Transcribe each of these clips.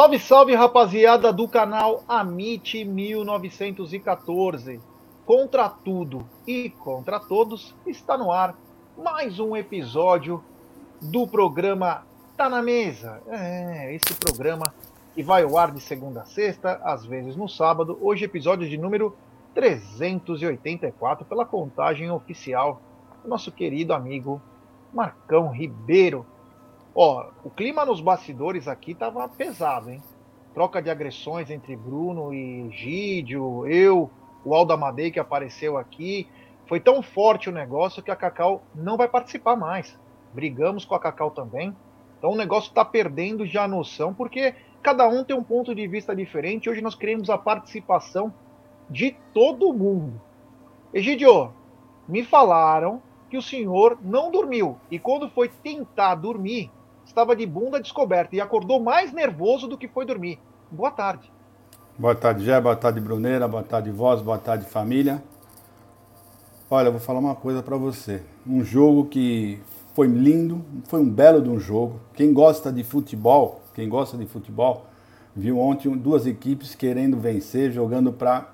Salve, salve, rapaziada do canal Amit 1914. Contra tudo e contra todos, está no ar mais um episódio do programa Tá na Mesa. É, esse programa que vai ao ar de segunda a sexta, às vezes no sábado. Hoje, episódio de número 384, pela contagem oficial do nosso querido amigo Marcão Ribeiro. Ó, o clima nos bastidores aqui tava pesado, hein? Troca de agressões entre Bruno e Gídio, eu, o Aldo Amadei que apareceu aqui. Foi tão forte o negócio que a Cacau não vai participar mais. Brigamos com a Cacau também. Então o negócio está perdendo já a noção, porque cada um tem um ponto de vista diferente. Hoje nós queremos a participação de todo mundo. Egidio, me falaram que o senhor não dormiu e quando foi tentar dormir, estava de bunda descoberta e acordou mais nervoso do que foi dormir. Boa tarde. Boa tarde, Jé, boa tarde, Bruneira, boa tarde, Voz, boa tarde, família. Olha, eu vou falar uma coisa para você. Um jogo que foi lindo, foi um belo de um jogo. Quem gosta de futebol, quem gosta de futebol, viu ontem duas equipes querendo vencer, jogando para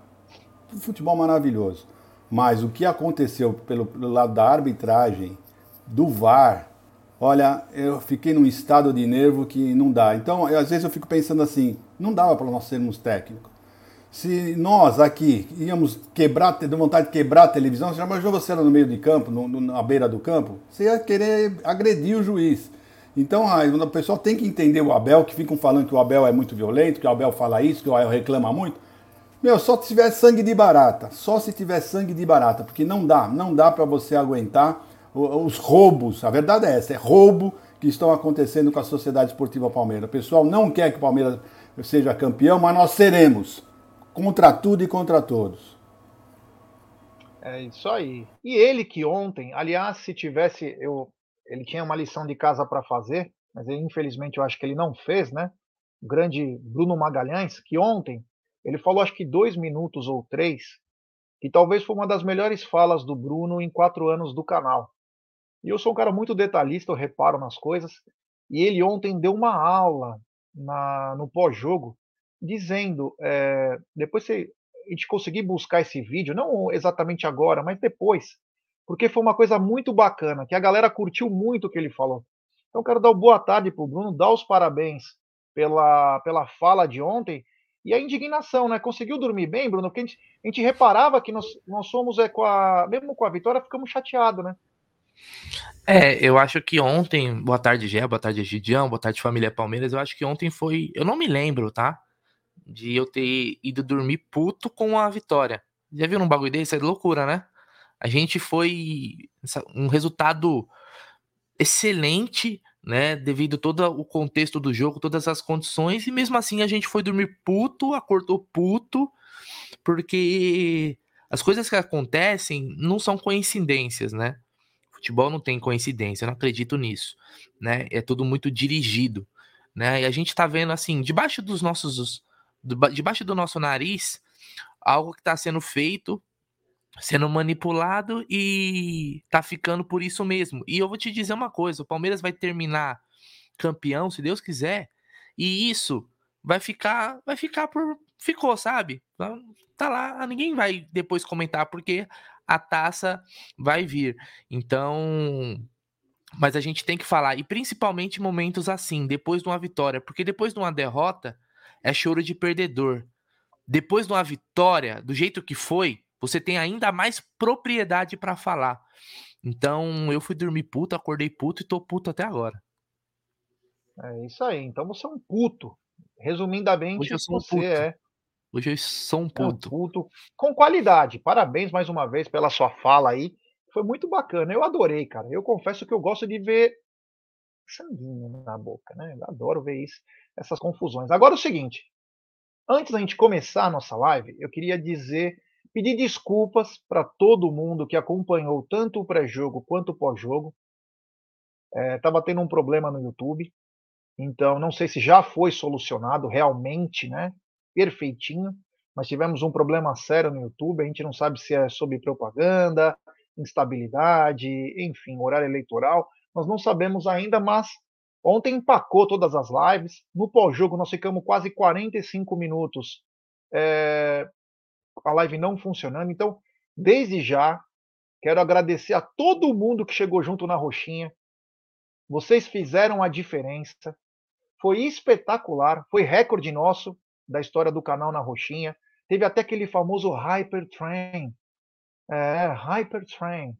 futebol maravilhoso. Mas o que aconteceu pelo, pelo lado da arbitragem, do VAR, Olha, eu fiquei num estado de nervo que não dá. Então, eu, às vezes eu fico pensando assim, não dava para nós sermos técnicos. Se nós aqui íamos quebrar, ter vontade de quebrar a televisão, você já imaginou você era no meio de campo, no, no, na beira do campo? Você ia querer agredir o juiz. Então, o pessoal tem que entender o Abel, que ficam falando que o Abel é muito violento, que o Abel fala isso, que o Abel reclama muito. Meu, só se tiver sangue de barata, só se tiver sangue de barata, porque não dá, não dá para você aguentar os roubos, a verdade é essa, é roubo que estão acontecendo com a Sociedade Esportiva Palmeiras. O pessoal não quer que o Palmeiras seja campeão, mas nós seremos, contra tudo e contra todos. É isso aí. E ele que ontem, aliás, se tivesse, eu, ele tinha uma lição de casa para fazer, mas ele, infelizmente eu acho que ele não fez, né? O grande Bruno Magalhães, que ontem ele falou acho que dois minutos ou três, que talvez foi uma das melhores falas do Bruno em quatro anos do canal. E eu sou um cara muito detalhista, eu reparo nas coisas. E ele ontem deu uma aula na, no pós-jogo, dizendo, é, depois se a gente conseguir buscar esse vídeo, não exatamente agora, mas depois, porque foi uma coisa muito bacana, que a galera curtiu muito o que ele falou. Então, quero dar boa tarde para o Bruno, dar os parabéns pela, pela fala de ontem e a indignação, né? Conseguiu dormir bem, Bruno? Porque a gente, a gente reparava que nós, nós somos, é, com a, mesmo com a vitória, ficamos chateados, né? É, eu acho que ontem, boa tarde, Gé, boa tarde, Gidião, boa tarde, família Palmeiras. Eu acho que ontem foi, eu não me lembro, tá? De eu ter ido dormir puto com a vitória. Já viu um bagulho desse? É loucura, né? A gente foi um resultado excelente, né? Devido todo o contexto do jogo, todas as condições, e mesmo assim a gente foi dormir puto, acordou puto, porque as coisas que acontecem não são coincidências, né? Futebol não tem coincidência, eu não acredito nisso, né? É tudo muito dirigido, né? E a gente tá vendo assim, debaixo dos nossos debaixo do nosso nariz, algo que está sendo feito, sendo manipulado e tá ficando por isso mesmo. E eu vou te dizer uma coisa, o Palmeiras vai terminar campeão, se Deus quiser, e isso vai ficar, vai ficar por ficou, sabe? Tá lá, ninguém vai depois comentar porque a taça vai vir. Então, mas a gente tem que falar, e principalmente momentos assim, depois de uma vitória, porque depois de uma derrota é choro de perdedor. Depois de uma vitória, do jeito que foi, você tem ainda mais propriedade para falar. Então, eu fui dormir puto, acordei puto e tô puto até agora. É isso aí. Então você é um puto. Resumidamente, Hoje eu sou um você puto. é Hoje eu sou um puto. É um puto com qualidade. Parabéns mais uma vez pela sua fala aí. Foi muito bacana. Eu adorei, cara. Eu confesso que eu gosto de ver sanguinho na boca, né? Eu adoro ver isso, essas confusões. Agora o seguinte, antes da gente começar a nossa live, eu queria dizer, pedir desculpas para todo mundo que acompanhou tanto o pré-jogo quanto o pós-jogo. Estava é, tendo um problema no YouTube, então não sei se já foi solucionado realmente, né? Perfeitinho, mas tivemos um problema sério no YouTube, a gente não sabe se é sobre propaganda, instabilidade, enfim, horário eleitoral, nós não sabemos ainda, mas Ontem empacou todas as lives. No pós-jogo, nós ficamos quase 45 minutos é, a live não funcionando. Então, desde já, quero agradecer a todo mundo que chegou junto na Roxinha. Vocês fizeram a diferença. Foi espetacular. Foi recorde nosso da história do canal na Roxinha. Teve até aquele famoso Hypertrain. É, Hypertrain.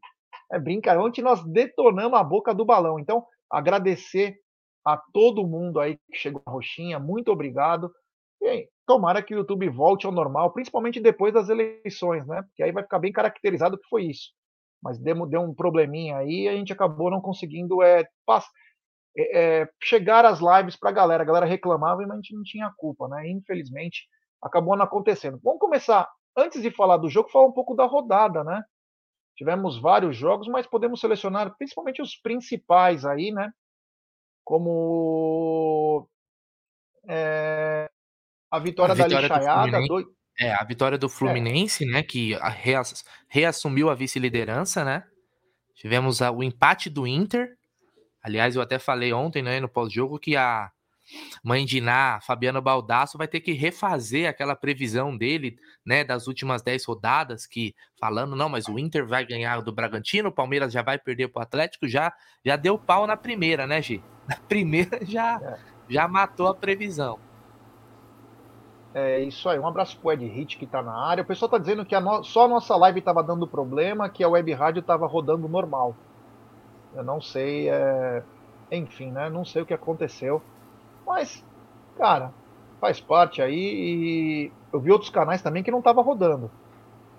É brincadeira. Ontem nós detonamos a boca do balão. Então, agradecer a todo mundo aí que chegou na Roxinha. Muito obrigado. E aí, tomara que o YouTube volte ao normal, principalmente depois das eleições, né? Porque aí vai ficar bem caracterizado que foi isso. Mas deu, deu um probleminha aí e a gente acabou não conseguindo é, pass, é, é, chegar às lives para a galera. A galera reclamava e a gente não tinha culpa, né? Infelizmente, acabou não acontecendo. Vamos começar, antes de falar do jogo, falar um pouco da rodada, né? Tivemos vários jogos, mas podemos selecionar principalmente os principais aí, né? Como é, a vitória, a vitória da Lixaiada. Do... É, a vitória do é. Fluminense, é. né? Que reassumiu a vice-liderança, né? Tivemos o empate do Inter. Aliás, eu até falei ontem, né, no pós-jogo, que a mãe de Iná, Fabiano Baldasso, vai ter que refazer aquela previsão dele, né, das últimas 10 rodadas, que falando, não, mas o Inter vai ganhar do Bragantino, o Palmeiras já vai perder pro Atlético, já já deu pau na primeira, né, Gi? Na primeira já, é. já matou a previsão. É isso aí, um abraço pro Ed Hit que tá na área. O pessoal tá dizendo que a no... só a nossa live tava dando problema, que a web rádio tava rodando normal. Eu não sei, é... enfim, né? Não sei o que aconteceu. Mas, cara, faz parte aí. E eu vi outros canais também que não tava rodando.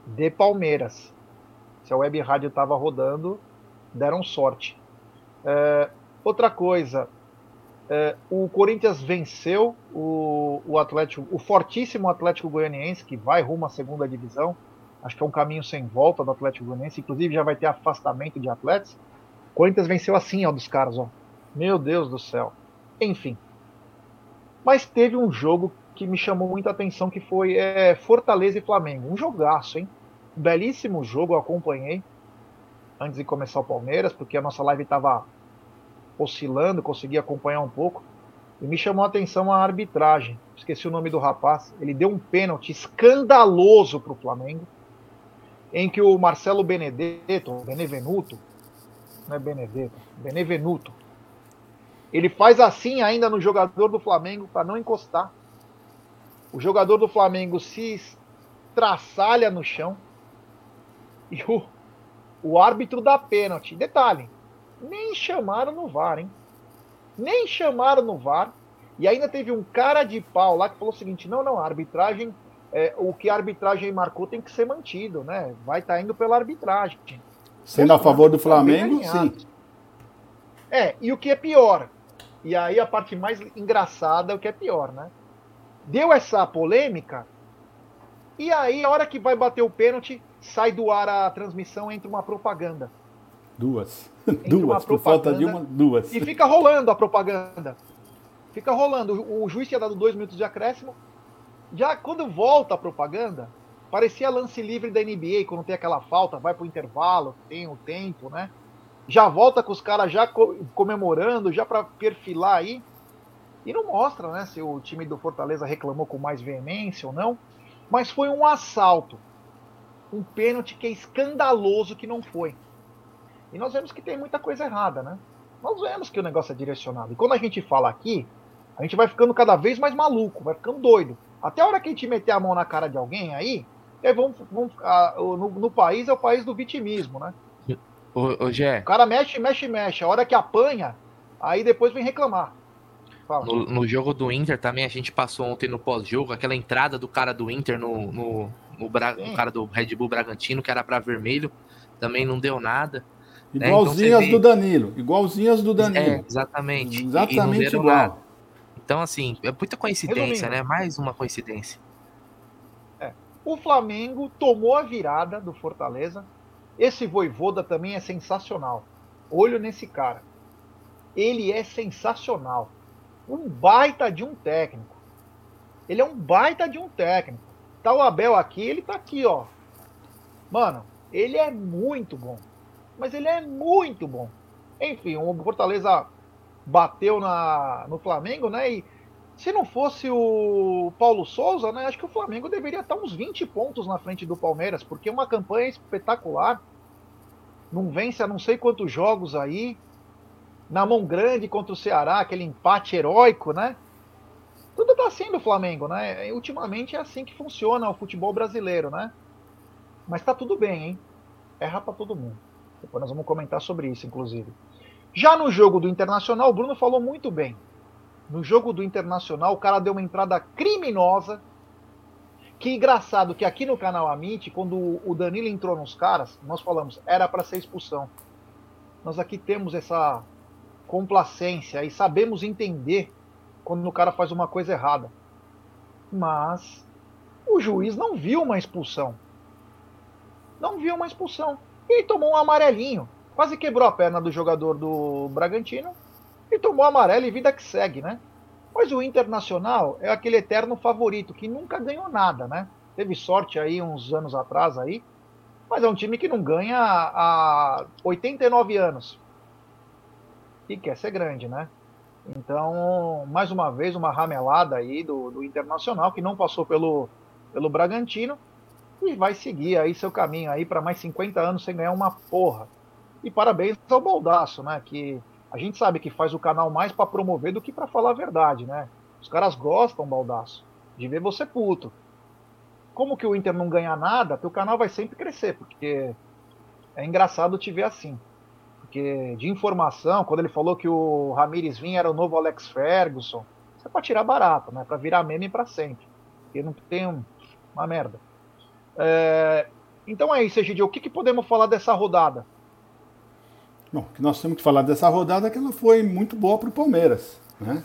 De Palmeiras. Se a web rádio tava rodando, deram sorte. É... Outra coisa, é, o Corinthians venceu o, o Atlético, o fortíssimo Atlético Goianiense, que vai rumo à segunda divisão. Acho que é um caminho sem volta do Atlético Goianiense. Inclusive já vai ter afastamento de atletas. Corinthians venceu assim, ó, dos caras, ó. Meu Deus do céu. Enfim. Mas teve um jogo que me chamou muita atenção, que foi é, Fortaleza e Flamengo. Um jogaço, hein? belíssimo jogo, eu acompanhei antes de começar o Palmeiras, porque a nossa live estava oscilando, consegui acompanhar um pouco. E me chamou a atenção a arbitragem. Esqueci o nome do rapaz. Ele deu um pênalti escandaloso para o Flamengo, em que o Marcelo Benedetto, Benevenuto, não é Benedetto, Benevenuto, ele faz assim ainda no jogador do Flamengo para não encostar. O jogador do Flamengo se traçalha no chão e o, o árbitro dá pênalti. Detalhe, nem chamaram no VAR, hein? Nem chamaram no VAR. E ainda teve um cara de pau lá que falou o seguinte: não, não, a arbitragem, é, o que a arbitragem marcou tem que ser mantido, né? Vai estar tá indo pela arbitragem. Sendo a favor do Flamengo, sim. É, e o que é pior? E aí a parte mais engraçada é o que é pior, né? Deu essa polêmica, e aí a hora que vai bater o pênalti, sai do ar a transmissão, entra uma propaganda. Duas. duas, por falta de uma, duas. E fica rolando a propaganda. Fica rolando. O juiz tinha dado dois minutos de acréscimo. Já quando volta a propaganda, parecia lance livre da NBA, quando tem aquela falta, vai pro intervalo, tem o tempo, né? Já volta com os caras já comemorando, já para perfilar aí. E não mostra, né, se o time do Fortaleza reclamou com mais veemência ou não. Mas foi um assalto. Um pênalti que é escandaloso que não foi. E nós vemos que tem muita coisa errada, né? Nós vemos que o negócio é direcionado. E quando a gente fala aqui, a gente vai ficando cada vez mais maluco, vai ficando doido. Até a hora que a gente meter a mão na cara de alguém aí, é, vamos, vamos, ah, no, no, país é o país do vitimismo, né? Ô Gé. O cara mexe, mexe, mexe. A hora que apanha, aí depois vem reclamar. No, no, jogo do Inter também, a gente passou ontem no pós-jogo, aquela entrada do cara do Inter no, no, no, Bra... no cara do Red Bull Bragantino, que era para vermelho, também não deu nada. Igualzinhas né? então, do Danilo. Igualzinhas do Danilo. É, exatamente. Exatamente igual. Nada. Então, assim, é muita coincidência, Resumindo. né? Mais uma coincidência. O Flamengo tomou a virada do Fortaleza. Esse Voivoda também é sensacional. Olho nesse cara. Ele é sensacional. Um baita de um técnico. Ele é um baita de um técnico. Tá o Abel aqui, ele tá aqui, ó. Mano, ele é muito bom mas ele é muito bom. Enfim, o Fortaleza bateu na, no Flamengo, né? E se não fosse o Paulo Souza, né? Acho que o Flamengo deveria estar uns 20 pontos na frente do Palmeiras, porque é uma campanha espetacular. Não vence a não sei quantos jogos aí. Na mão grande contra o Ceará, aquele empate heróico, né? Tudo tá assim do Flamengo, né? Ultimamente é assim que funciona o futebol brasileiro, né? Mas tá tudo bem, hein? Erra para todo mundo. Depois nós vamos comentar sobre isso, inclusive. Já no jogo do Internacional, o Bruno falou muito bem. No jogo do Internacional, o cara deu uma entrada criminosa. Que engraçado que aqui no canal Amit, quando o Danilo entrou nos caras, nós falamos, era para ser expulsão. Nós aqui temos essa complacência e sabemos entender quando o cara faz uma coisa errada. Mas o juiz não viu uma expulsão. Não viu uma expulsão. E tomou um amarelinho quase quebrou a perna do jogador do Bragantino e tomou amarelo e vida que segue, né? Mas o Internacional é aquele eterno favorito que nunca ganhou nada, né? Teve sorte aí uns anos atrás aí, mas é um time que não ganha há 89 anos. E quer ser grande, né? Então, mais uma vez, uma ramelada aí do, do Internacional, que não passou pelo, pelo Bragantino, e vai seguir aí seu caminho aí para mais 50 anos sem ganhar uma porra. E parabéns ao Baldaço, né? Que a gente sabe que faz o canal mais para promover do que para falar a verdade, né? Os caras gostam, Baldaço, de ver você puto. Como que o Inter não ganha nada, teu canal vai sempre crescer, porque é engraçado te ver assim. Porque de informação, quando ele falou que o Ramires vinha era o novo Alex Ferguson, isso é pra tirar barato, né? Pra virar meme para sempre. Porque não tem um, uma merda. É, então é isso, Egidio. O que, que podemos falar dessa rodada? Bom, que nós temos que falar dessa rodada é que ela foi muito boa para o Palmeiras. Né?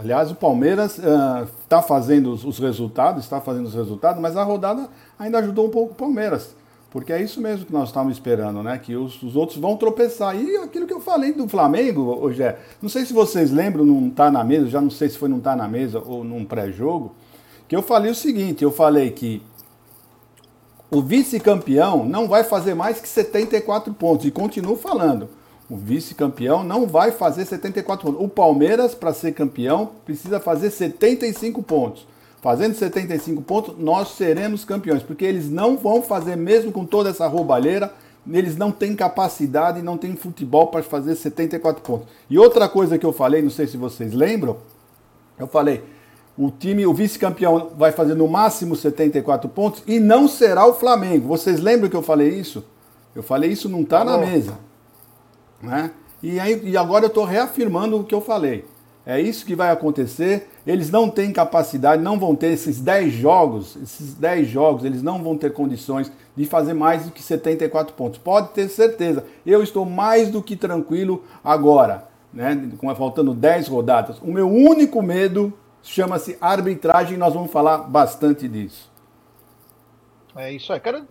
Aliás, o Palmeiras está uh, fazendo os, os, resultados, está fazendo os resultados, mas a rodada ainda ajudou um pouco o Palmeiras. Porque é isso mesmo que nós estávamos esperando, né? Que os, os, outros vão tropeçar. E aquilo que eu falei do Flamengo, hoje é. Não sei se vocês lembram, não está na mesa, já não sei se foi não está na mesa ou num pré-jogo, que eu falei o seguinte: eu falei que o vice-campeão não vai fazer mais que 74 pontos. E continuo falando. O vice-campeão não vai fazer 74 pontos. O Palmeiras, para ser campeão, precisa fazer 75 pontos. Fazendo 75 pontos, nós seremos campeões, porque eles não vão fazer, mesmo com toda essa roubalheira, eles não têm capacidade, não têm futebol para fazer 74 pontos. E outra coisa que eu falei, não sei se vocês lembram, eu falei, o time, o vice-campeão vai fazer no máximo 74 pontos e não será o Flamengo. Vocês lembram que eu falei isso? Eu falei isso não está na mesa. Né? E, aí, e agora eu estou reafirmando o que eu falei. É isso que vai acontecer. Eles não têm capacidade, não vão ter esses 10 jogos, esses 10 jogos, eles não vão ter condições de fazer mais do que 74 pontos. Pode ter certeza. Eu estou mais do que tranquilo agora, né? Faltando 10 rodadas. O meu único medo chama-se arbitragem nós vamos falar bastante disso. É isso aí. Quero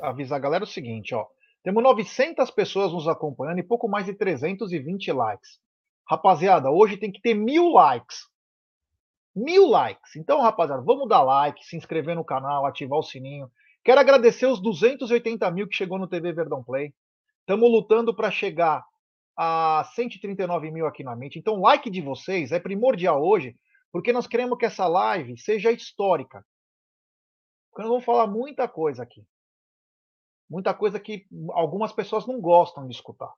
avisar a galera o seguinte, ó. Temos 900 pessoas nos acompanhando e pouco mais de 320 likes. Rapaziada, hoje tem que ter mil likes. Mil likes. Então, rapaziada, vamos dar like, se inscrever no canal, ativar o sininho. Quero agradecer os 280 mil que chegou no TV Verdão Play. Estamos lutando para chegar a 139 mil aqui na mente. Então, like de vocês é primordial hoje porque nós queremos que essa live seja histórica. Porque nós vamos falar muita coisa aqui. Muita coisa que algumas pessoas não gostam de escutar.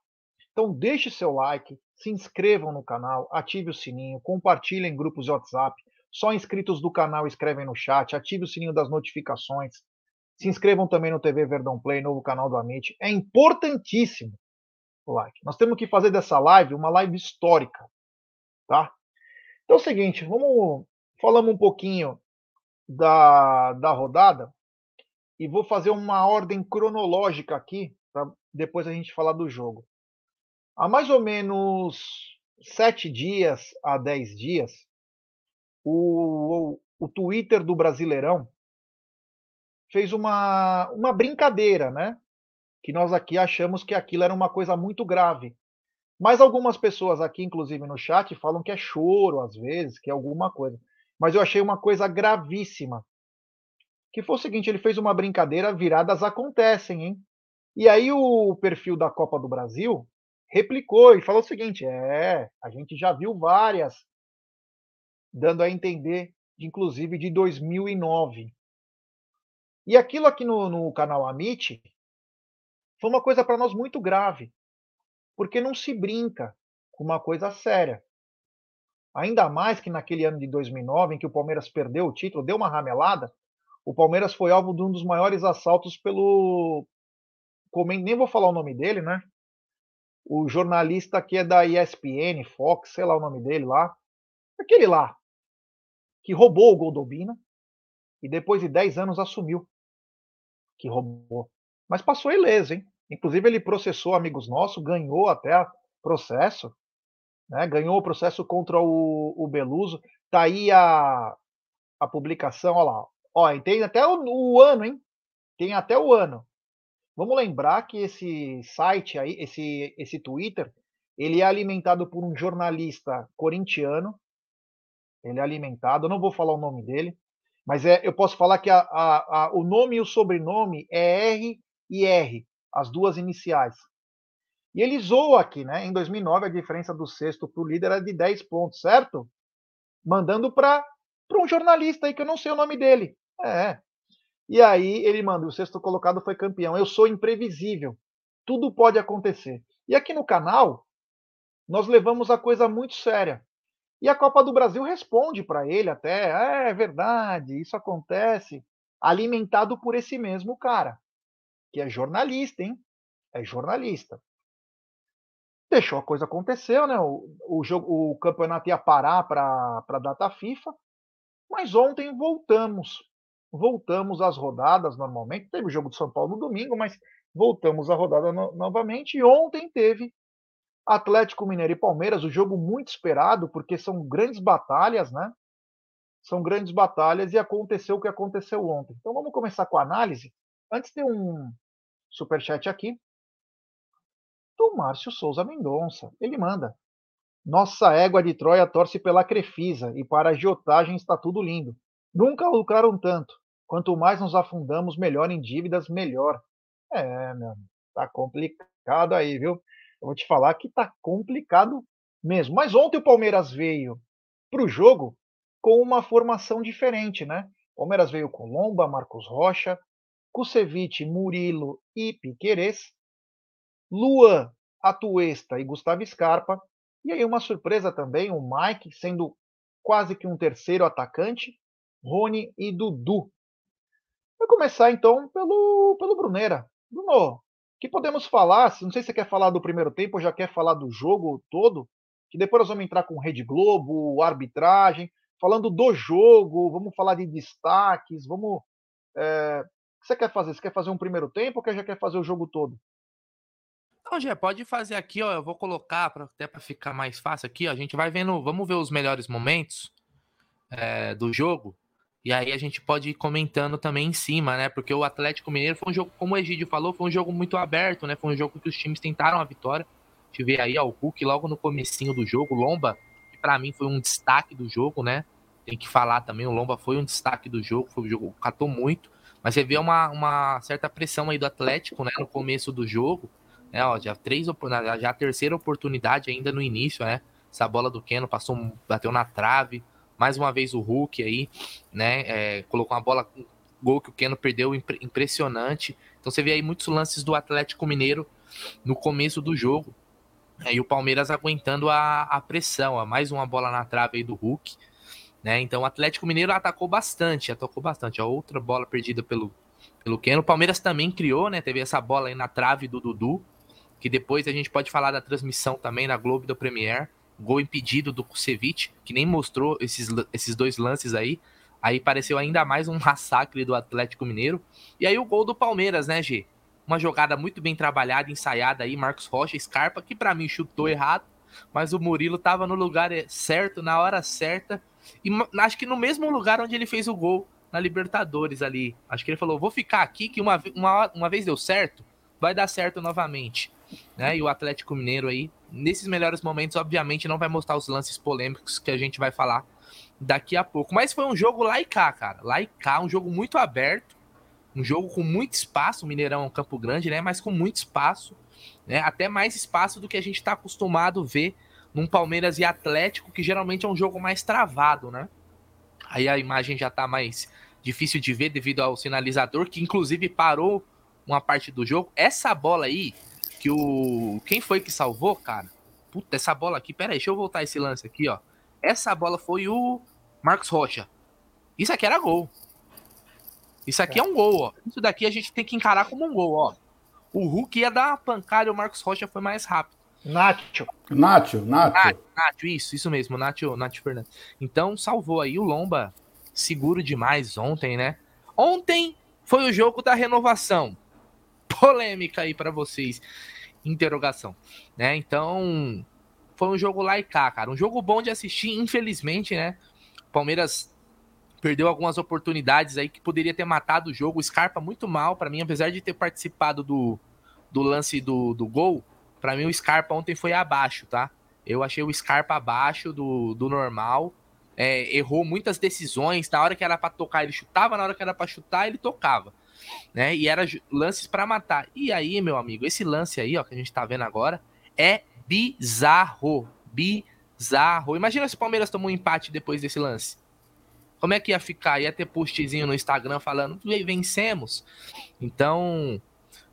Então deixe seu like, se inscrevam no canal, ative o sininho, compartilhem em grupos de WhatsApp. Só inscritos do canal escrevem no chat, ative o sininho das notificações. Se inscrevam também no TV Verdão Play, novo canal do Amit. É importantíssimo o like. Nós temos que fazer dessa live uma live histórica, tá? Então é o seguinte, vamos falamos um pouquinho da, da rodada e vou fazer uma ordem cronológica aqui para depois a gente falar do jogo. Há mais ou menos sete dias a dez dias, o, o, o Twitter do Brasileirão fez uma, uma brincadeira, né? Que nós aqui achamos que aquilo era uma coisa muito grave. Mas algumas pessoas aqui, inclusive no chat, falam que é choro às vezes, que é alguma coisa. Mas eu achei uma coisa gravíssima. Que foi o seguinte, ele fez uma brincadeira, viradas acontecem, hein? E aí o perfil da Copa do Brasil replicou e falou o seguinte: é, a gente já viu várias, dando a entender, inclusive de 2009. E aquilo aqui no, no canal Amit foi uma coisa para nós muito grave, porque não se brinca com uma coisa séria. Ainda mais que naquele ano de 2009, em que o Palmeiras perdeu o título, deu uma ramelada, o Palmeiras foi alvo de um dos maiores assaltos pelo. Nem vou falar o nome dele, né? O jornalista que é da ESPN, Fox, sei lá o nome dele lá. Aquele lá, que roubou o Goldobina e depois de 10 anos assumiu que roubou. Mas passou ileso, hein? Inclusive ele processou amigos nossos, ganhou até processo, né? ganhou o processo contra o, o Beluso. Tá aí a, a publicação, olha lá. Ó, tem até o, o ano, hein? Tem até o ano. Vamos lembrar que esse site aí, esse, esse Twitter, ele é alimentado por um jornalista corintiano. Ele é alimentado, eu não vou falar o nome dele, mas é, eu posso falar que a, a, a, o nome e o sobrenome é R e R, as duas iniciais. E ele zoa aqui, né? Em 2009, a diferença do sexto para o líder era de 10 pontos, certo? Mandando para um jornalista aí que eu não sei o nome dele. É. E aí ele manda: o sexto colocado foi campeão. Eu sou imprevisível. Tudo pode acontecer. E aqui no canal, nós levamos a coisa muito séria. E a Copa do Brasil responde para ele até: é, é verdade, isso acontece, alimentado por esse mesmo cara, que é jornalista, hein? É jornalista. Deixou a coisa acontecer, né? O, o, jogo, o campeonato ia parar para a data FIFA, mas ontem voltamos. Voltamos às rodadas normalmente. Teve o jogo de São Paulo no domingo, mas voltamos à rodada no, novamente. E ontem teve Atlético Mineiro e Palmeiras, o jogo muito esperado, porque são grandes batalhas, né? São grandes batalhas e aconteceu o que aconteceu ontem. Então vamos começar com a análise. Antes tem um superchat aqui do Márcio Souza Mendonça. Ele manda. Nossa égua de Troia torce pela Crefisa e para a agiotagem está tudo lindo. Nunca lucraram tanto. Quanto mais nos afundamos, melhor em dívidas, melhor. É, meu, tá complicado aí, viu? Eu vou te falar que tá complicado mesmo. Mas ontem o Palmeiras veio para o jogo com uma formação diferente, né? O Palmeiras veio com Lomba, Marcos Rocha, Kusevich, Murilo e Piquerez, Luan, Atuesta e Gustavo Scarpa. E aí uma surpresa também, o Mike sendo quase que um terceiro atacante, Rony e Dudu. Vou começar então pelo, pelo Brunera. Bruno, que podemos falar, não sei se você quer falar do primeiro tempo ou já quer falar do jogo todo, que depois nós vamos entrar com Rede Globo, arbitragem, falando do jogo, vamos falar de destaques, vamos. É, o que você quer fazer? Você quer fazer um primeiro tempo ou já quer fazer o jogo todo? Não, Gé, pode fazer aqui, ó. Eu vou colocar pra, até para ficar mais fácil aqui, ó. A gente vai vendo, vamos ver os melhores momentos é, do jogo. E aí a gente pode ir comentando também em cima, né? Porque o Atlético Mineiro foi um jogo, como o Egídio falou, foi um jogo muito aberto, né? Foi um jogo que os times tentaram a vitória. A gente vê aí ó, o Hulk logo no comecinho do jogo, Lomba, que para mim foi um destaque do jogo, né? Tem que falar também, o Lomba foi um destaque do jogo, foi um jogo catou muito. Mas você vê uma, uma certa pressão aí do Atlético, né? No começo do jogo, né? Ó, já três já a terceira oportunidade ainda no início, né? Essa bola do Keno passou, bateu na trave, mais uma vez o Hulk aí, né? É, colocou uma bola, um gol que o Keno perdeu impressionante. Então você vê aí muitos lances do Atlético Mineiro no começo do jogo. Né, e o Palmeiras aguentando a, a pressão, ó, mais uma bola na trave aí do Hulk. Né? Então o Atlético Mineiro atacou bastante, atacou bastante. A outra bola perdida pelo, pelo Keno. O Palmeiras também criou, né? Teve essa bola aí na trave do Dudu, que depois a gente pode falar da transmissão também na Globo da Premier gol impedido do Kusevich, que nem mostrou esses, esses dois lances aí. Aí pareceu ainda mais um massacre do Atlético Mineiro. E aí o gol do Palmeiras, né, G? Uma jogada muito bem trabalhada, ensaiada aí, Marcos Rocha, Scarpa, que para mim chutou errado, mas o Murilo tava no lugar certo, na hora certa, e acho que no mesmo lugar onde ele fez o gol na Libertadores ali. Acho que ele falou: vou ficar aqui, que uma, uma, uma vez deu certo, vai dar certo novamente. Né? E o Atlético Mineiro aí nesses melhores momentos, obviamente, não vai mostrar os lances polêmicos que a gente vai falar daqui a pouco. Mas foi um jogo lá e cá, cara. Lá e cá, um jogo muito aberto. Um jogo com muito espaço. O Mineirão é um campo grande, né? Mas com muito espaço. Né? Até mais espaço do que a gente está acostumado a ver num Palmeiras e Atlético, que geralmente é um jogo mais travado, né? Aí a imagem já tá mais difícil de ver devido ao sinalizador, que inclusive parou uma parte do jogo. Essa bola aí, que o. Quem foi que salvou, cara? Puta, essa bola aqui, pera aí, deixa eu voltar esse lance aqui, ó. Essa bola foi o Marcos Rocha. Isso aqui era gol. Isso aqui é um gol, ó. Isso daqui a gente tem que encarar como um gol, ó. O Hulk ia dar uma pancada e o Marcos Rocha foi mais rápido. Nacho. Nacho, Nacho. Nacho, isso, isso mesmo, Nacho, Nacho Fernandes. Então salvou aí o Lomba, seguro demais ontem, né? Ontem foi o jogo da renovação. Polêmica aí para vocês. Interrogação, né? Então, foi um jogo lá e cá, cara. Um jogo bom de assistir, infelizmente, né? Palmeiras perdeu algumas oportunidades aí que poderia ter matado o jogo. O Scarpa muito mal para mim, apesar de ter participado do, do lance do, do gol. Para mim, o Scarpa ontem foi abaixo, tá? Eu achei o Scarpa abaixo do, do normal. É, errou muitas decisões. Na hora que era para tocar, ele chutava. Na hora que era para chutar, ele tocava. Né? E era lances para matar. E aí, meu amigo, esse lance aí, ó, que a gente tá vendo agora, é bizarro. Bizarro. Imagina se o Palmeiras tomou um empate depois desse lance. Como é que ia ficar? Ia ter postzinho no Instagram falando, vencemos. Então,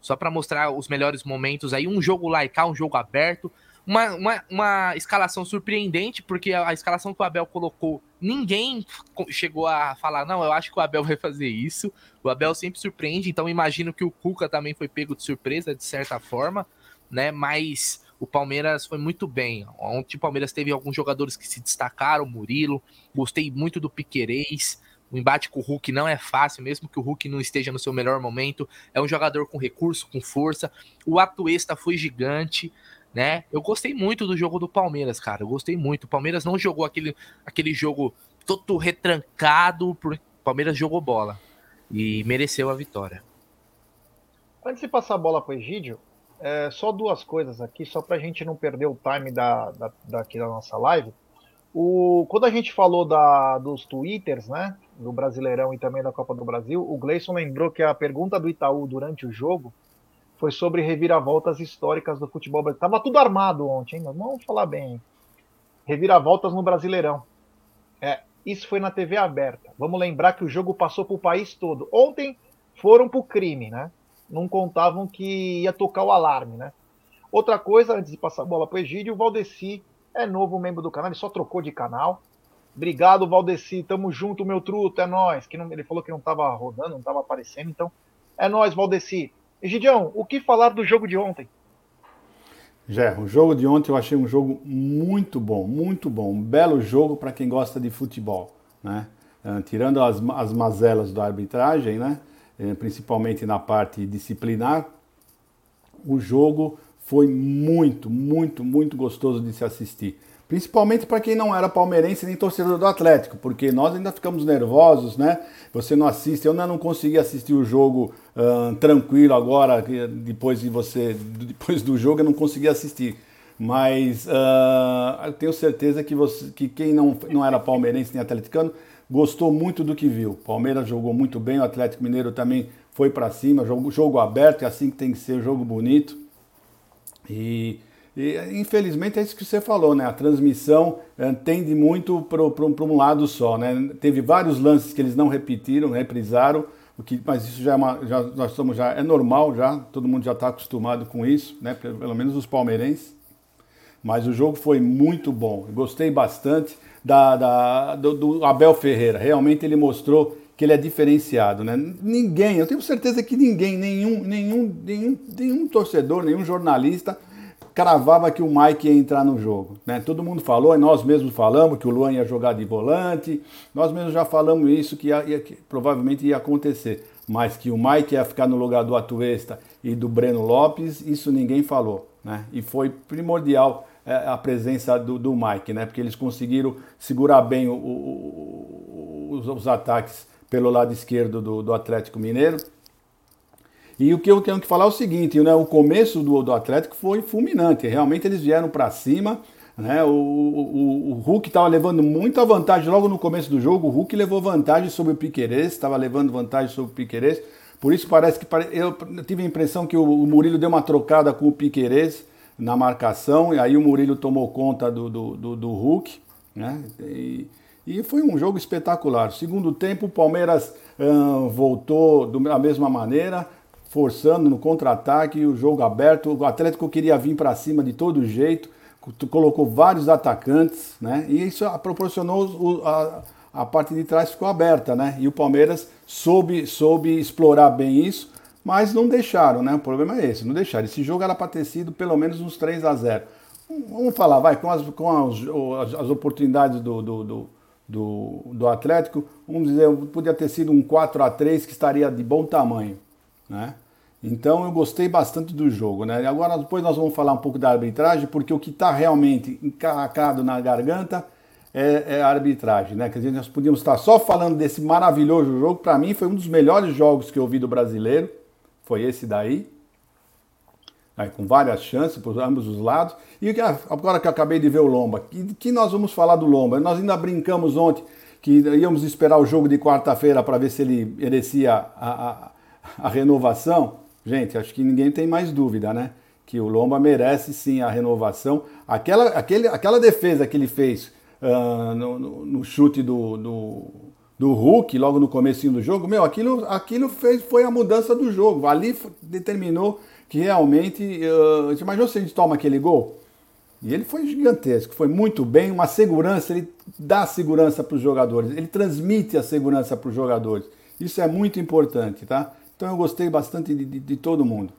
só para mostrar os melhores momentos aí, um jogo cá, um jogo aberto, uma, uma, uma escalação surpreendente, porque a, a, escalação que o Abel colocou, ninguém chegou a falar, não, eu acho que o Abel vai fazer isso. O Abel sempre surpreende, então imagino que o Cuca também foi pego de surpresa, de certa forma, né? Mas o Palmeiras foi muito bem. Ontem o Palmeiras teve alguns jogadores que se destacaram, Murilo, gostei muito do Piquerez, o embate com o Hulk não é fácil, mesmo que o Hulk não esteja no seu melhor momento. É um jogador com recurso, com força. O Atuesta foi gigante, né? Eu gostei muito do jogo do Palmeiras, cara. Eu gostei muito. O Palmeiras não jogou aquele, aquele jogo todo retrancado. O Palmeiras jogou bola e mereceu a vitória. Antes de passar a bola para o Egídio, é, só duas coisas aqui, só para a gente não perder o time da, da, daqui da nossa live. O, quando a gente falou da, dos twitters, né, do Brasileirão e também da Copa do Brasil, o Gleison lembrou que a pergunta do Itaú durante o jogo foi sobre reviravoltas históricas do futebol brasileiro. Tava tudo armado ontem, hein? Vamos falar bem. Reviravoltas no Brasileirão. É, isso foi na TV aberta. Vamos lembrar que o jogo passou para o país todo. Ontem foram para o crime, né? Não contavam que ia tocar o alarme, né? Outra coisa, antes de passar a bola para o Egídio, o Valdeci é novo membro do canal, ele só trocou de canal. Obrigado, Valdeci. Tamo junto, meu truto. É nós. Que não, ele falou que não tava rodando, não tava aparecendo. Então, é nós, Valdeci. Egidião, o que falar do jogo de ontem? Jé, o jogo de ontem eu achei um jogo muito bom, muito bom. Um belo jogo para quem gosta de futebol. Né? Uh, tirando as, as mazelas da arbitragem, né? Uh, principalmente na parte disciplinar, o jogo foi muito, muito, muito gostoso de se assistir. Principalmente para quem não era palmeirense nem torcedor do Atlético, porque nós ainda ficamos nervosos, né? Você não assiste, eu ainda não consegui assistir o jogo uh, tranquilo agora, depois de você, depois do jogo eu não consegui assistir. Mas uh, eu tenho certeza que, você, que quem não, não era palmeirense nem atleticano gostou muito do que viu. Palmeiras jogou muito bem, o Atlético Mineiro também foi para cima, jogo, jogo aberto, é assim que tem que ser, jogo bonito. E, e, infelizmente é isso que você falou, né? A transmissão é, tende muito para um lado só, né? Teve vários lances que eles não repetiram, reprisaram, o que, mas isso já é uma, já, nós já é normal já, todo mundo já está acostumado com isso, né? Pelo, pelo menos os palmeirenses. Mas o jogo foi muito bom, gostei bastante da, da do, do Abel Ferreira. Realmente ele mostrou que ele é diferenciado, né? Ninguém, eu tenho certeza que ninguém, nenhum, nenhum, nenhum, nenhum torcedor, nenhum jornalista cravava que o Mike ia entrar no jogo, né? Todo mundo falou, e nós mesmos falamos que o Luan ia jogar de volante, nós mesmos já falamos isso que, ia, ia, que provavelmente ia acontecer, mas que o Mike ia ficar no lugar do Atuesta e do Breno Lopes, isso ninguém falou, né? E foi primordial a presença do, do Mike, né? Porque eles conseguiram segurar bem o, o, os, os ataques pelo lado esquerdo do, do Atlético Mineiro. E o que eu tenho que falar é o seguinte, né, o começo do, do Atlético foi fulminante, realmente eles vieram para cima, né, o, o, o Hulk estava levando muita vantagem logo no começo do jogo, o Hulk levou vantagem sobre o Piquerez, estava levando vantagem sobre o Piquerez, Por isso parece que eu tive a impressão que o Murilo deu uma trocada com o Piquerez na marcação, e aí o Murilo tomou conta do, do, do, do Hulk, né? E, e, foi um jogo espetacular. Segundo tempo, o Palmeiras uh, voltou da mesma maneira, forçando no contra-ataque, o jogo aberto. O Atlético queria vir para cima de todo jeito, colocou vários atacantes, né? E isso proporcionou a, a parte de trás ficou aberta, né? E o Palmeiras soube, soube explorar bem isso, mas não deixaram, né? O problema é esse, não deixaram. Esse jogo era para ter sido pelo menos uns 3 a 0 Vamos falar, vai, com as, com as, as oportunidades do, do, do, do, do Atlético, vamos dizer, podia ter sido um 4 a 3 que estaria de bom tamanho, né? Então eu gostei bastante do jogo, né? Agora depois nós vamos falar um pouco da arbitragem, porque o que está realmente encaracado na garganta é, é, a arbitragem, né? Quer dizer, nós podíamos estar só falando desse maravilhoso jogo. Para mim foi um dos melhores jogos que eu vi do brasileiro, foi esse daí, Aí, com várias chances por ambos os lados. E agora que eu acabei de ver o Lomba, que, que nós vamos falar do Lomba? Nós ainda brincamos ontem que íamos esperar o jogo de quarta-feira para ver se ele merecia a, a, a renovação. Gente, acho que ninguém tem mais dúvida, né? Que o Lomba merece sim a renovação. Aquela, aquele, aquela defesa que ele fez uh, no, no, no, chute do, do, do, Hulk, logo no começo do jogo, meu, aquilo, aquilo fez, foi a mudança do jogo. Ali determinou que realmente. Uh, você imaginou se a gente toma aquele gol? E ele foi gigantesco, foi muito bem, uma segurança, ele dá segurança para os jogadores, ele transmite a segurança para os jogadores. Isso é muito importante, tá? Então eu gostei bastante de, de, de todo mundo.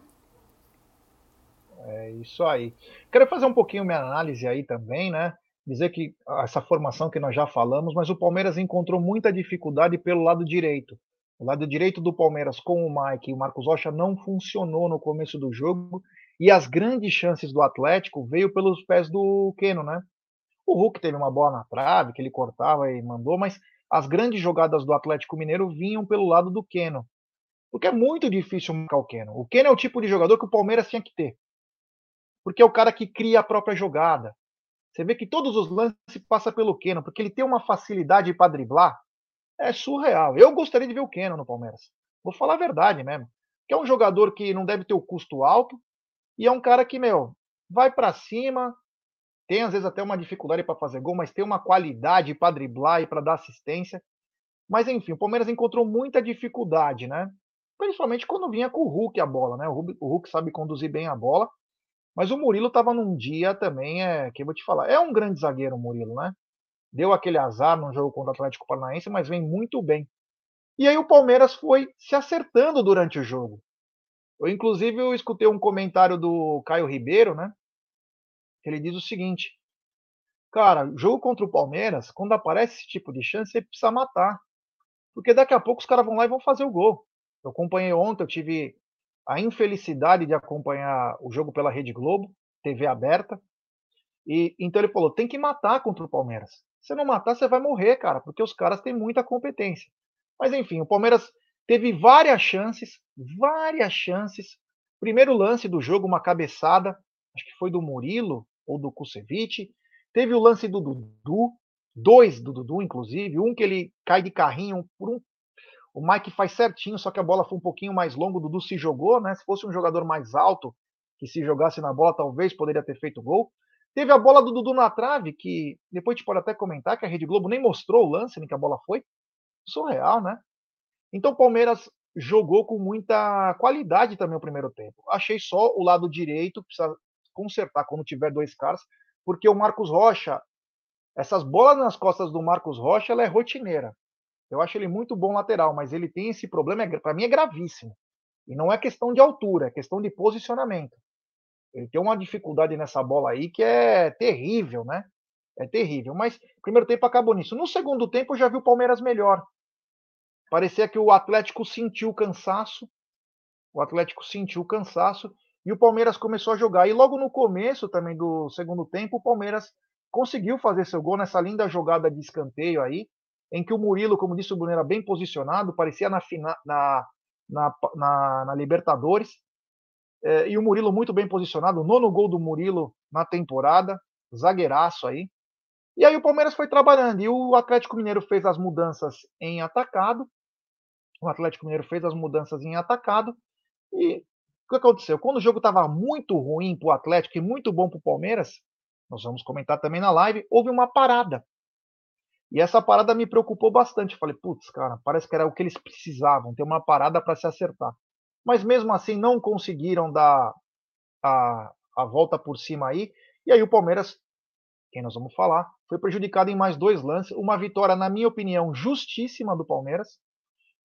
É isso aí. Quero fazer um pouquinho minha análise aí também, né? Dizer que essa formação que nós já falamos, mas o Palmeiras encontrou muita dificuldade pelo lado direito. O lado direito do Palmeiras com o Mike e o Marcos Rocha não funcionou no começo do jogo e as grandes chances do Atlético veio pelos pés do Keno, né? O Hulk teve uma bola na trave que ele cortava e mandou, mas as grandes jogadas do Atlético Mineiro vinham pelo lado do Keno. Porque é muito difícil marcar o Keno. O Keno é o tipo de jogador que o Palmeiras tinha que ter. Porque é o cara que cria a própria jogada. Você vê que todos os lances passam pelo Keno, porque ele tem uma facilidade para driblar. É surreal. Eu gostaria de ver o Keno no Palmeiras. Vou falar a verdade mesmo. Que é um jogador que não deve ter o custo alto e é um cara que, meu, vai para cima, tem às vezes até uma dificuldade para fazer gol, mas tem uma qualidade para driblar e para dar assistência. Mas enfim, o Palmeiras encontrou muita dificuldade, né? principalmente quando vinha com o Hulk a bola, né? O Hulk sabe conduzir bem a bola, mas o Murilo estava num dia também, é, que eu vou te falar, é um grande zagueiro o Murilo, né? Deu aquele azar no jogo contra o Atlético Paranaense, mas vem muito bem. E aí o Palmeiras foi se acertando durante o jogo. Eu, inclusive, eu escutei um comentário do Caio Ribeiro, né? Ele diz o seguinte: Cara, jogo contra o Palmeiras, quando aparece esse tipo de chance, você precisa matar. Porque daqui a pouco os caras vão lá e vão fazer o gol. Eu acompanhei ontem, eu tive a infelicidade de acompanhar o jogo pela Rede Globo, TV aberta. E então ele falou: tem que matar contra o Palmeiras. Se não matar, você vai morrer, cara, porque os caras têm muita competência. Mas enfim, o Palmeiras teve várias chances, várias chances. Primeiro lance do jogo, uma cabeçada, acho que foi do Murilo ou do Kusevich. Teve o lance do Dudu, dois do Dudu, inclusive, um que ele cai de carrinho por um o Mike faz certinho, só que a bola foi um pouquinho mais longa. O Dudu se jogou, né? Se fosse um jogador mais alto, que se jogasse na bola, talvez poderia ter feito gol. Teve a bola do Dudu na trave, que depois a gente pode até comentar que a Rede Globo nem mostrou o lance, nem que a bola foi. Surreal, né? Então o Palmeiras jogou com muita qualidade também o primeiro tempo. Achei só o lado direito, precisa consertar quando tiver dois caras, porque o Marcos Rocha, essas bolas nas costas do Marcos Rocha, ela é rotineira. Eu acho ele muito bom lateral, mas ele tem esse problema, é, para mim é gravíssimo. E não é questão de altura, é questão de posicionamento. Ele tem uma dificuldade nessa bola aí que é terrível, né? É terrível. Mas primeiro tempo acabou nisso. No segundo tempo eu já vi o Palmeiras melhor. Parecia que o Atlético sentiu o cansaço. O Atlético sentiu o cansaço e o Palmeiras começou a jogar. E logo no começo também do segundo tempo, o Palmeiras conseguiu fazer seu gol nessa linda jogada de escanteio aí em que o Murilo, como disse o Bruno, era bem posicionado, parecia na, na, na, na, na Libertadores, é, e o Murilo muito bem posicionado, nono gol do Murilo na temporada, zagueiraço aí. E aí o Palmeiras foi trabalhando, e o Atlético Mineiro fez as mudanças em atacado, O Atlético Mineiro fez as mudanças em atacado e o que aconteceu? Quando o jogo estava muito ruim para o Atlético e muito bom para o Palmeiras, nós vamos comentar também na live, houve uma parada. E essa parada me preocupou bastante. Falei, putz, cara, parece que era o que eles precisavam, ter uma parada para se acertar. Mas mesmo assim não conseguiram dar a, a volta por cima aí. E aí o Palmeiras, quem nós vamos falar, foi prejudicado em mais dois lances. Uma vitória, na minha opinião, justíssima do Palmeiras.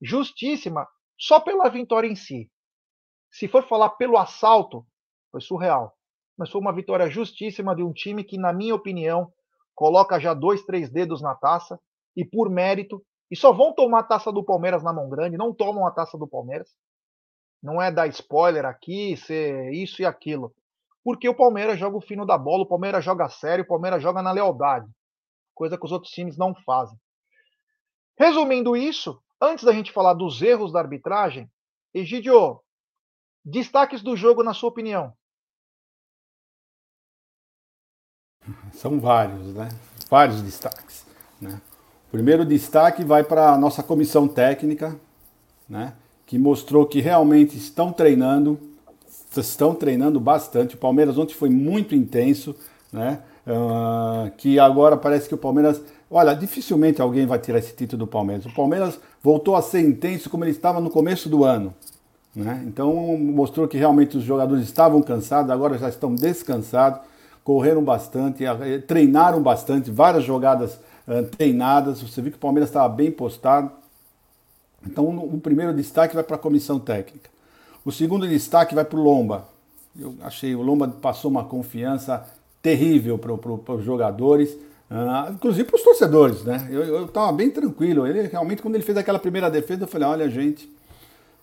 Justíssima só pela vitória em si. Se for falar pelo assalto, foi surreal. Mas foi uma vitória justíssima de um time que, na minha opinião, coloca já dois, três dedos na taça e por mérito. E só vão tomar a taça do Palmeiras na mão grande, não tomam a taça do Palmeiras. Não é dar spoiler aqui, ser isso e aquilo. Porque o Palmeiras joga o fino da bola, o Palmeiras joga sério, o Palmeiras joga na lealdade. Coisa que os outros times não fazem. Resumindo isso, antes da gente falar dos erros da arbitragem, Egidio, destaques do jogo na sua opinião. São vários, né? Vários destaques. Né? O primeiro destaque vai para a nossa comissão técnica, né? que mostrou que realmente estão treinando, estão treinando bastante. O Palmeiras ontem foi muito intenso, né? Uh, que agora parece que o Palmeiras. Olha, dificilmente alguém vai tirar esse título do Palmeiras. O Palmeiras voltou a ser intenso como ele estava no começo do ano. Né? Então mostrou que realmente os jogadores estavam cansados, agora já estão descansados correram bastante, treinaram bastante, várias jogadas uh, treinadas. Você viu que o Palmeiras estava bem postado. Então, o primeiro destaque vai para a comissão técnica. O segundo destaque vai para o Lomba. Eu achei o Lomba passou uma confiança terrível para pro, os jogadores, uh, inclusive para os torcedores, né? Eu estava bem tranquilo. Ele realmente, quando ele fez aquela primeira defesa, eu falei: olha, gente,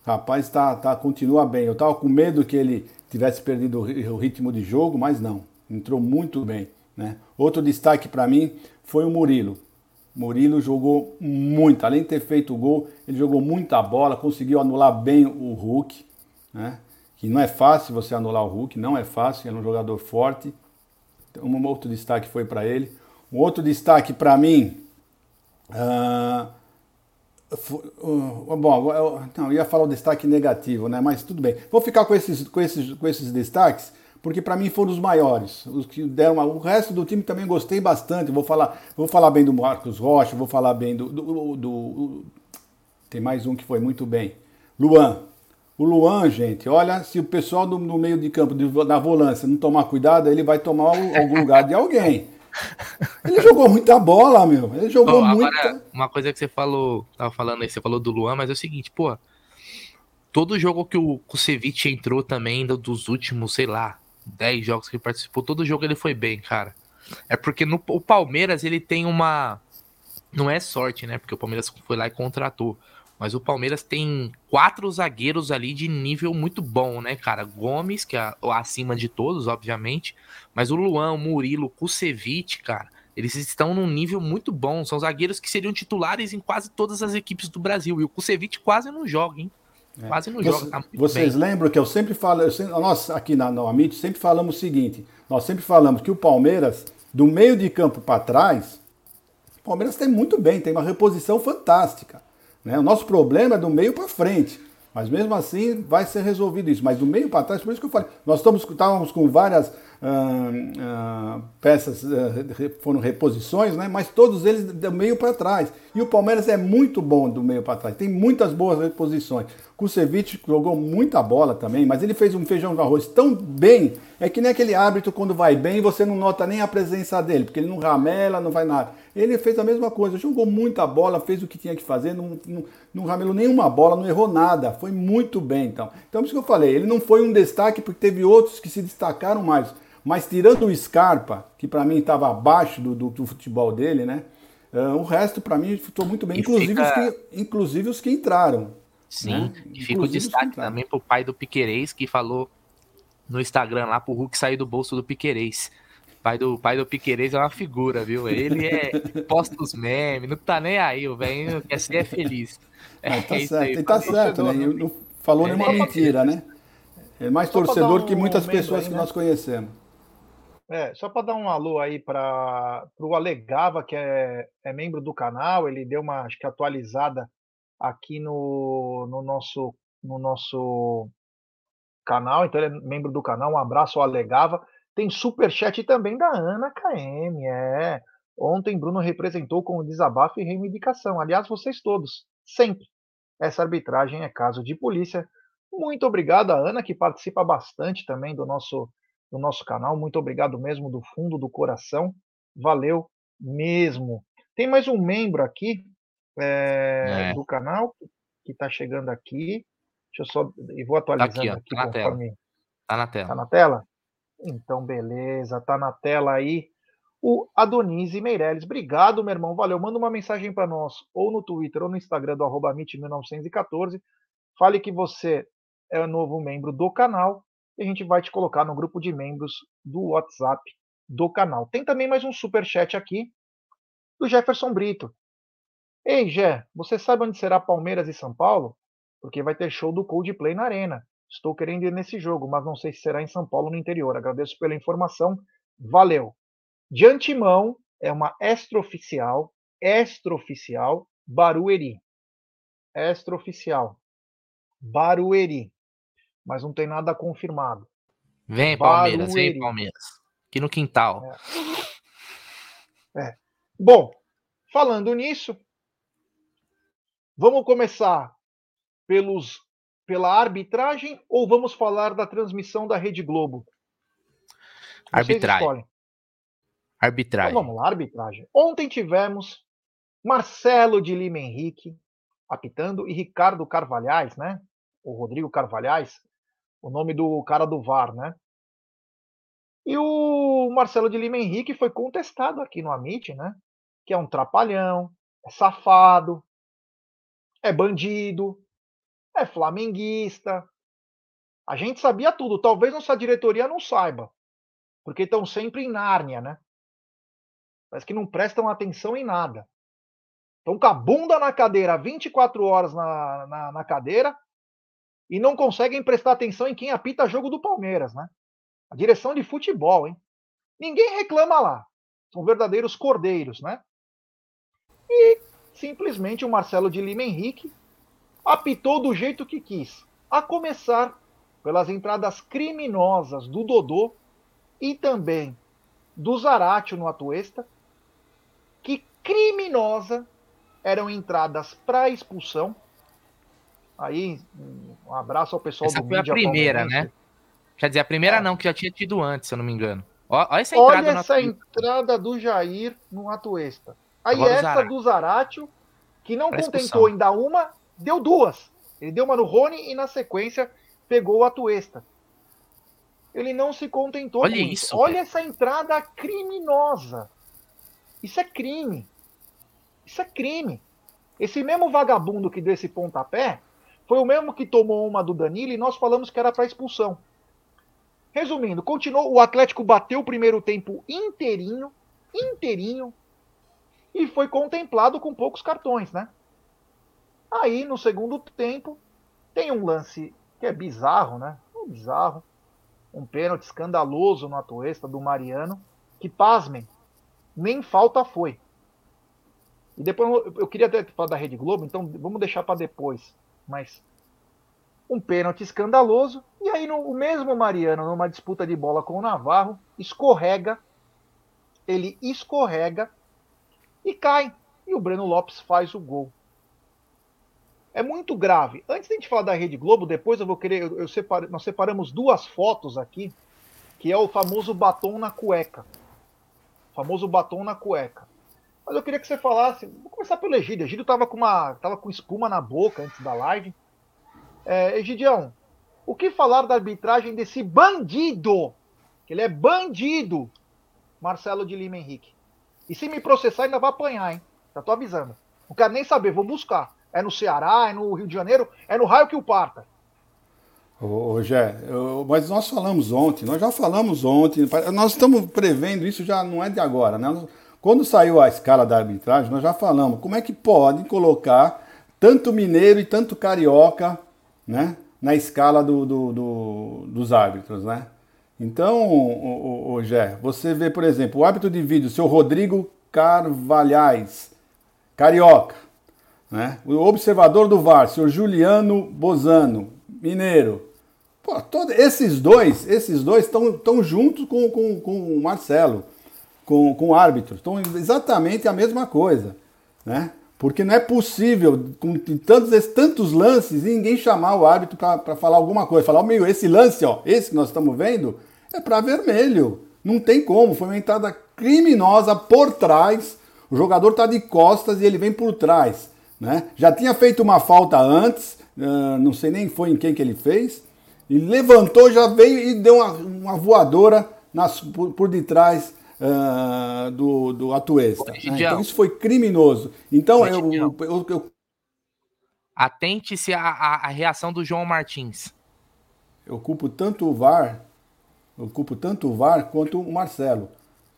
rapaz, tá, tá, continua bem. Eu estava com medo que ele tivesse perdido o ritmo de jogo, mas não entrou muito bem. Né? Outro destaque para mim foi o Murilo. Murilo jogou muito, além de ter feito o gol, ele jogou muita bola, conseguiu anular bem o Hulk, né? que não é fácil você anular o Hulk, não é fácil, ele é um jogador forte. Então, um outro destaque foi para ele. Um outro destaque para mim. Uh, uh, bom, eu, não, eu ia falar o destaque negativo, né? mas tudo bem. Vou ficar com esses, com esses, com esses destaques porque para mim foram os maiores. Os que deram uma... O resto do time também gostei bastante. Vou falar, vou falar bem do Marcos Rocha, vou falar bem do, do, do, Tem mais um que foi muito bem. Luan. O Luan, gente, olha, se o pessoal do, no meio de campo da volância não tomar cuidado, ele vai tomar o, algum lugar de alguém. Ele jogou muita bola, meu. Ele jogou oh, muita. Uma coisa que você falou, tava falando aí, você falou do Luan, mas é o seguinte, pô. Todo jogo que o Kusevich entrou também, dos últimos, sei lá, 10 jogos que ele participou, todo jogo ele foi bem, cara. É porque no, o Palmeiras ele tem uma. Não é sorte, né? Porque o Palmeiras foi lá e contratou. Mas o Palmeiras tem quatro zagueiros ali de nível muito bom, né, cara? Gomes, que é acima de todos, obviamente. Mas o Luan, o Murilo, o Kusevich, cara, eles estão num nível muito bom. São zagueiros que seriam titulares em quase todas as equipes do Brasil. E o Kusevich quase não joga, hein? É. Quase não joga. Tá vocês bem. lembram que eu sempre falo, eu sempre, nós aqui na, na Amit sempre falamos o seguinte: nós sempre falamos que o Palmeiras, do meio de campo para trás, o Palmeiras tem muito bem, tem uma reposição fantástica. Né? O nosso problema é do meio para frente. Mas mesmo assim vai ser resolvido isso. Mas do meio para trás, por isso que eu falei, nós estamos, estávamos com várias peças uh, foram reposições, né? mas todos eles do meio para trás. E o Palmeiras é muito bom do meio para trás, tem muitas boas reposições. Kusevich jogou muita bola também, mas ele fez um feijão de arroz tão bem, é que nem aquele árbitro quando vai bem você não nota nem a presença dele, porque ele não ramela, não vai nada. Ele fez a mesma coisa, jogou muita bola, fez o que tinha que fazer, não, não, não ramelou nenhuma bola, não errou nada, foi muito bem então. Então, por isso que eu falei, ele não foi um destaque porque teve outros que se destacaram mais. Mas tirando o Scarpa, que para mim estava abaixo do, do, do, futebol dele, né? Uh, o resto para mim ficou muito bem, inclusive, fica... os que, inclusive os que entraram. Sim, né? e fica o destaque também pro pai do Piquerez, que falou no Instagram lá pro Hulk sair do bolso do Piquerez. Pai do, pai do Piquerez é uma figura, viu? Ele é posta os memes, não tá nem aí, o velho quer ser feliz. É, tá é certo, aí, ele tá certo, né? Não falou é, nenhuma mentira, né? É mais Só torcedor um que muitas pessoas aí, que né? nós conhecemos. É, só para dar um alô aí para o Alegava, que é, é membro do canal, ele deu uma acho que atualizada aqui no, no, nosso, no nosso canal, então ele é membro do canal. Um abraço ao Alegava. Tem super chat também da Ana KM, é. Ontem Bruno representou com desabafo e reivindicação. Aliás, vocês todos, sempre. Essa arbitragem é caso de polícia. Muito obrigado a Ana, que participa bastante também do nosso, do nosso canal. Muito obrigado mesmo do fundo do coração. Valeu mesmo. Tem mais um membro aqui é, é. do canal que está chegando aqui. Deixa eu só. E vou atualizando tá aqui, ó, aqui tá conforme. Tá na tela. Tá na tela? Então, beleza. Tá na tela aí. O Adonise Meirelles. Obrigado, meu irmão. Valeu. Manda uma mensagem para nós, ou no Twitter, ou no Instagram do arroba 1914 Fale que você é novo membro do canal e a gente vai te colocar no grupo de membros do WhatsApp do canal. Tem também mais um super chat aqui do Jefferson Brito. Ei, Jé, você sabe onde será Palmeiras e São Paulo? Porque vai ter show do Coldplay na Arena. Estou querendo ir nesse jogo, mas não sei se será em São Paulo no interior. Agradeço pela informação. Valeu. De antemão, é uma extraoficial, extraoficial Barueri. Extraoficial. Barueri. Mas não tem nada confirmado. Vem, Palmeiras, Barueri. vem, Palmeiras. Aqui no quintal. É. é. Bom, falando nisso, vamos começar pelos, pela arbitragem ou vamos falar da transmissão da Rede Globo? Arbitragem. Arbitragem. Então vamos lá, arbitragem. Ontem tivemos Marcelo de Lima Henrique apitando e Ricardo Carvalhais, né? O Rodrigo Carvalhais, o nome do cara do VAR, né? E o Marcelo de Lima Henrique foi contestado aqui no Amit, né? Que é um trapalhão, é safado, é bandido, é flamenguista. A gente sabia tudo. Talvez nossa diretoria não saiba. Porque estão sempre em Nárnia, né? Parece que não prestam atenção em nada. Estão com a bunda na cadeira 24 horas na, na, na cadeira e não conseguem prestar atenção em quem apita jogo do Palmeiras, né? A direção de futebol, hein? Ninguém reclama lá. São verdadeiros cordeiros, né? E simplesmente o Marcelo de Lima Henrique apitou do jeito que quis, a começar pelas entradas criminosas do Dodô e também do Zaratio no Atuesta, que criminosa eram entradas para expulsão. Aí, um abraço ao pessoal Essa do foi a primeira, né? Quer dizer, a primeira é. não, que já tinha tido antes, se eu não me engano. Olha essa entrada, Olha essa entrada do Jair no Atuesta. Aí Agora essa do Zaratio, que não pra contentou em dar uma, deu duas. Ele deu uma no Rony e na sequência pegou o Atuesta. Ele não se contentou Olha isso. isso. Olha essa entrada criminosa. Isso é crime. Isso é crime. Esse mesmo vagabundo que deu esse pontapé foi o mesmo que tomou uma do Danilo e nós falamos que era para expulsão. Resumindo, continuou, o Atlético bateu o primeiro tempo inteirinho, inteirinho, e foi contemplado com poucos cartões, né? Aí, no segundo tempo, tem um lance que é bizarro, né? Um bizarro. Um pênalti escandaloso no Atuesta do Mariano, que, pasmem, nem falta foi. E depois eu queria até falar da Rede Globo, então vamos deixar para depois. Mas um pênalti escandaloso. E aí no, o mesmo Mariano, numa disputa de bola com o Navarro, escorrega. Ele escorrega e cai. E o Breno Lopes faz o gol é muito grave. Antes de a gente falar da Rede Globo, depois eu vou querer. Eu, eu nós separamos duas fotos aqui, que é o famoso batom na cueca. O famoso batom na cueca. Mas eu queria que você falasse. Vou começar pelo Egídio. Egídio estava com, uma, tava com espuma na boca antes da live. É, Egidião, o que falar da arbitragem desse bandido? Que ele é bandido, Marcelo de Lima Henrique. E se me processar, ainda vai apanhar, hein? Já tô avisando. Não quero nem saber, vou buscar é no Ceará, é no Rio de Janeiro, é no raio que o parta. Ô, Gé, mas nós falamos ontem, nós já falamos ontem, nós estamos prevendo isso já não é de agora, né? Quando saiu a escala da arbitragem, nós já falamos como é que pode colocar tanto mineiro e tanto carioca, né, na escala do, do, do dos árbitros, né? Então, o, o, o Gé, você vê, por exemplo, o árbitro de vídeo, seu Rodrigo Carvalhais, carioca, Né? O observador do VAR, senhor Juliano Bozano, mineiro. Pô, todo, esses dois, esses dois estão juntos com, com, com o Marcelo, com, com o árbitro. Estão exatamente a mesma coisa. Né? Porque não é possível, com tantos, tantos lances, ninguém chamar o árbitro para falar alguma coisa. Falar, oh, meu, esse lance, ó, esse que nós estamos vendo, é para vermelho. Não tem como. Foi uma entrada criminosa por trás. O jogador está de costas e ele vem por trás. Né? Já tinha feito uma falta antes, uh, não sei nem foi em quem que ele fez. E levantou, já veio e deu uma, uma voadora nas, por, por detrás uh, do, do Atuesta. Né? Então isso foi criminoso. Então eu, eu, eu, Atente-se à, à, reação do João Martins. Eu culpo tanto o VAR, eu culpo tanto o VAR quanto o Marcelo,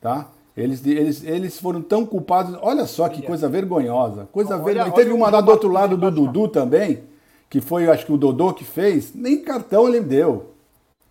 tá? Eles, eles, eles foram tão culpados. Olha só que coisa vergonhosa. Coisa olha, vergonhosa. Teve uma lá do outro lado do Dudu também, que foi, acho que o Dodô que fez, nem cartão ele deu.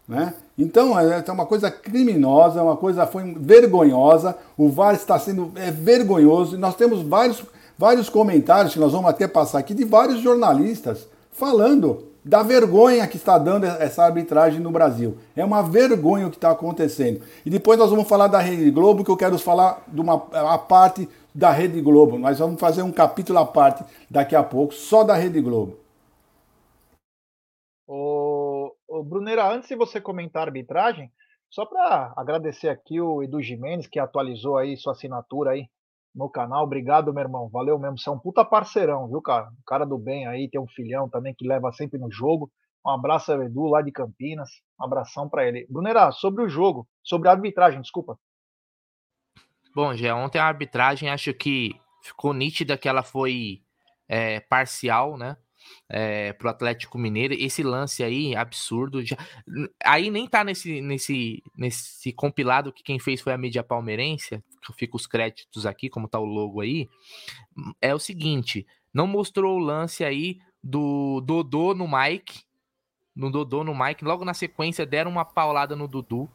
Né? Então, é, é uma coisa criminosa, uma coisa foi vergonhosa. O VAR está sendo é, vergonhoso. Nós temos vários, vários comentários que nós vamos até passar aqui de vários jornalistas falando da vergonha que está dando essa arbitragem no Brasil. É uma vergonha o que está acontecendo. E depois nós vamos falar da Rede Globo, que eu quero falar de uma a parte da Rede Globo. Nós vamos fazer um capítulo à parte daqui a pouco, só da Rede Globo. Ô, ô Brunera, antes de você comentar a arbitragem, só para agradecer aqui o Edu Jimenez, que atualizou aí sua assinatura aí no canal. Obrigado, meu irmão. Valeu mesmo. Você é um puta parceirão, viu, cara? Um cara do bem aí, tem um filhão também que leva sempre no jogo. Um abraço ao Edu lá de Campinas. Um abração para ele. Brunera, sobre o jogo, sobre a arbitragem, desculpa. Bom, já ontem a arbitragem acho que ficou nítida que ela foi é, parcial, né? É, pro Atlético Mineiro. Esse lance aí, absurdo. Já, aí nem tá nesse, nesse, nesse compilado que quem fez foi a mídia palmeirense. Que fica os créditos aqui, como tá o logo aí. É o seguinte: não mostrou o lance aí do Dodô no Mike. No Dodô no Mike. Logo na sequência deram uma paulada no Dudu.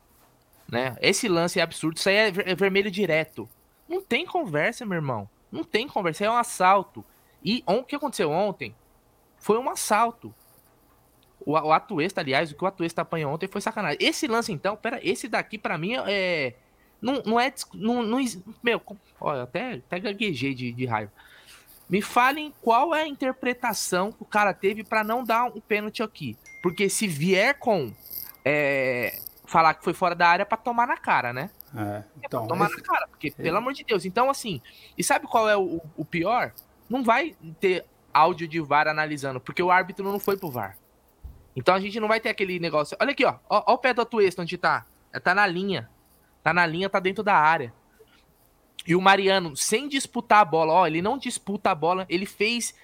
Né? Esse lance é absurdo. Isso aí é, é vermelho direto. Não tem conversa, meu irmão. Não tem conversa. É um assalto. E o que aconteceu ontem? Foi um assalto. O, o Atuesta, aliás, o que o Atuesta apanhou ontem foi sacanagem. Esse lance, então, pera, esse daqui para mim é. Não, não é. Não, não, meu, olha, até, até gaguejei de, de raiva. Me falem qual é a interpretação que o cara teve para não dar um pênalti aqui. Porque se vier com é, falar que foi fora da área para tomar na cara, né? É, então, é tomar esse... na cara, porque, é. pelo amor de Deus. Então, assim, e sabe qual é o, o pior? Não vai ter áudio de VAR analisando, porque o árbitro não foi pro VAR. Então a gente não vai ter aquele negócio. Olha aqui, ó. Ó, ó o pé do Atuesta onde tá. Tá na linha. Tá na linha, tá dentro da área. E o Mariano, sem disputar a bola, ó, ele não disputa a bola, ele fez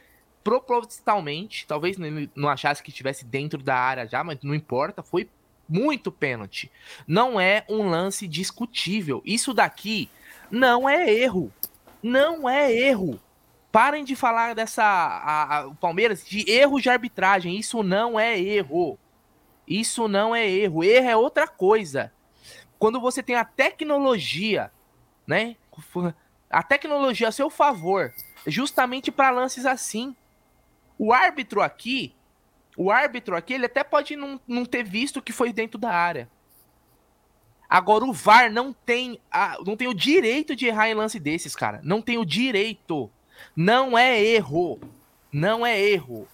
propositalmente, talvez não achasse que estivesse dentro da área já, mas não importa, foi muito pênalti. Não é um lance discutível. Isso daqui não é erro. Não é erro. Parem de falar dessa. A, a, o Palmeiras de erro de arbitragem. Isso não é erro. Isso não é erro. Erro é outra coisa. Quando você tem a tecnologia, né? A tecnologia a seu favor, justamente para lances assim. O árbitro aqui, o árbitro aqui, ele até pode não, não ter visto que foi dentro da área. Agora o VAR não tem, a, não tem o direito de errar em lance desses, cara. Não tem o direito. Não é erro. Não é erro.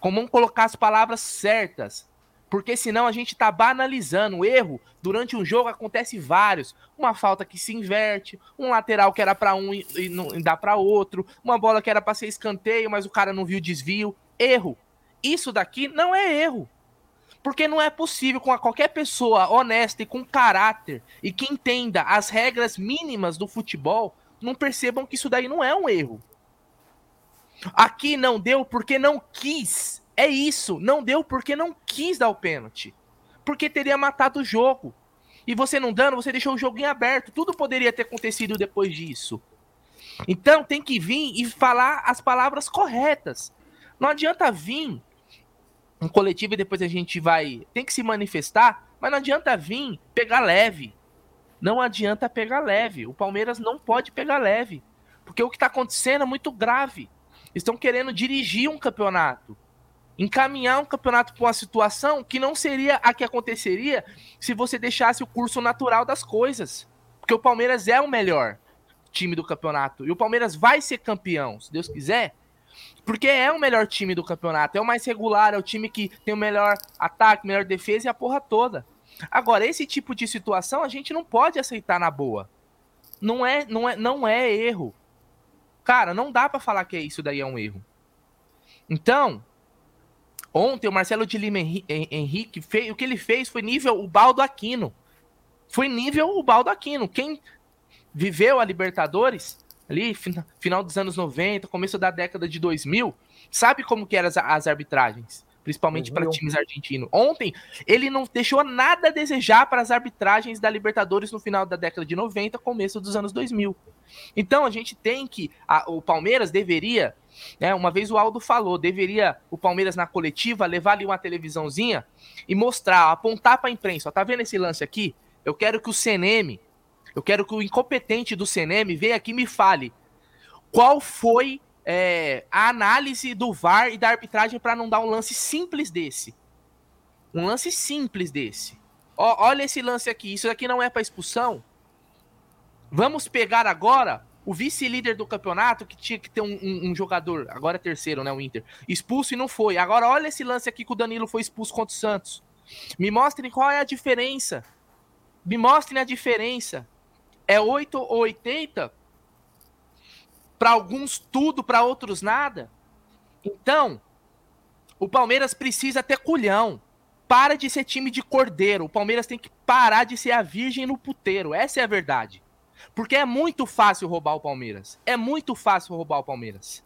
Como colocar as palavras certas. Porque senão a gente tá banalizando o erro. Durante um jogo acontece vários. Uma falta que se inverte, um lateral que era para um e, e não dá para outro, uma bola que era para ser escanteio, mas o cara não viu desvio. Erro. Isso daqui não é erro. Porque não é possível com qualquer pessoa honesta e com caráter e que entenda as regras mínimas do futebol não percebam que isso daí não é um erro. Aqui não deu porque não quis. É isso, não deu porque não quis dar o pênalti. Porque teria matado o jogo. E você não dando, você deixou o jogo em aberto. Tudo poderia ter acontecido depois disso. Então tem que vir e falar as palavras corretas. Não adianta vir um coletivo e depois a gente vai. Tem que se manifestar, mas não adianta vir pegar leve. Não adianta pegar leve. O Palmeiras não pode pegar leve. Porque o que está acontecendo é muito grave. estão querendo dirigir um campeonato, encaminhar um campeonato para uma situação que não seria a que aconteceria se você deixasse o curso natural das coisas. Porque o Palmeiras é o melhor time do campeonato e o Palmeiras vai ser campeão, se Deus quiser. Porque é o melhor time do campeonato, é o mais regular, é o time que tem o melhor ataque, melhor defesa e a porra toda. Agora, esse tipo de situação a gente não pode aceitar na boa. Não é, não é, não é erro. Cara, não dá para falar que isso daí é um erro. Então, ontem o Marcelo de Lima Henrique fez, o que ele fez foi nível o Baldo Aquino. Foi nível o Baldo Aquino. Quem viveu a Libertadores ali final dos anos 90, começo da década de 2000, sabe como que eram as, as arbitragens, principalmente para times argentinos. Ontem ele não deixou nada a desejar para as arbitragens da Libertadores no final da década de 90, começo dos anos 2000. Então a gente tem que a, o Palmeiras deveria, né, uma vez o Aldo falou, deveria o Palmeiras na coletiva levar ali uma televisãozinha e mostrar, apontar para a imprensa, ó, tá vendo esse lance aqui? Eu quero que o CNM eu quero que o incompetente do CNM venha aqui e me fale qual foi é, a análise do VAR e da arbitragem para não dar um lance simples desse. Um lance simples desse. Ó, olha esse lance aqui. Isso aqui não é para expulsão. Vamos pegar agora o vice-líder do campeonato, que tinha que ter um, um, um, jogador, agora é terceiro, né? O Inter, expulso e não foi. Agora olha esse lance aqui que o Danilo foi expulso contra o Santos. Me mostrem qual é a diferença. Me mostrem a diferença é 8 ou 80, para alguns tudo, para outros nada. Então, o Palmeiras precisa ter culhão. Para de ser time de cordeiro. O Palmeiras tem que parar de ser a virgem no puteiro. Essa é a verdade. Porque é muito fácil roubar o Palmeiras. É muito fácil roubar o Palmeiras.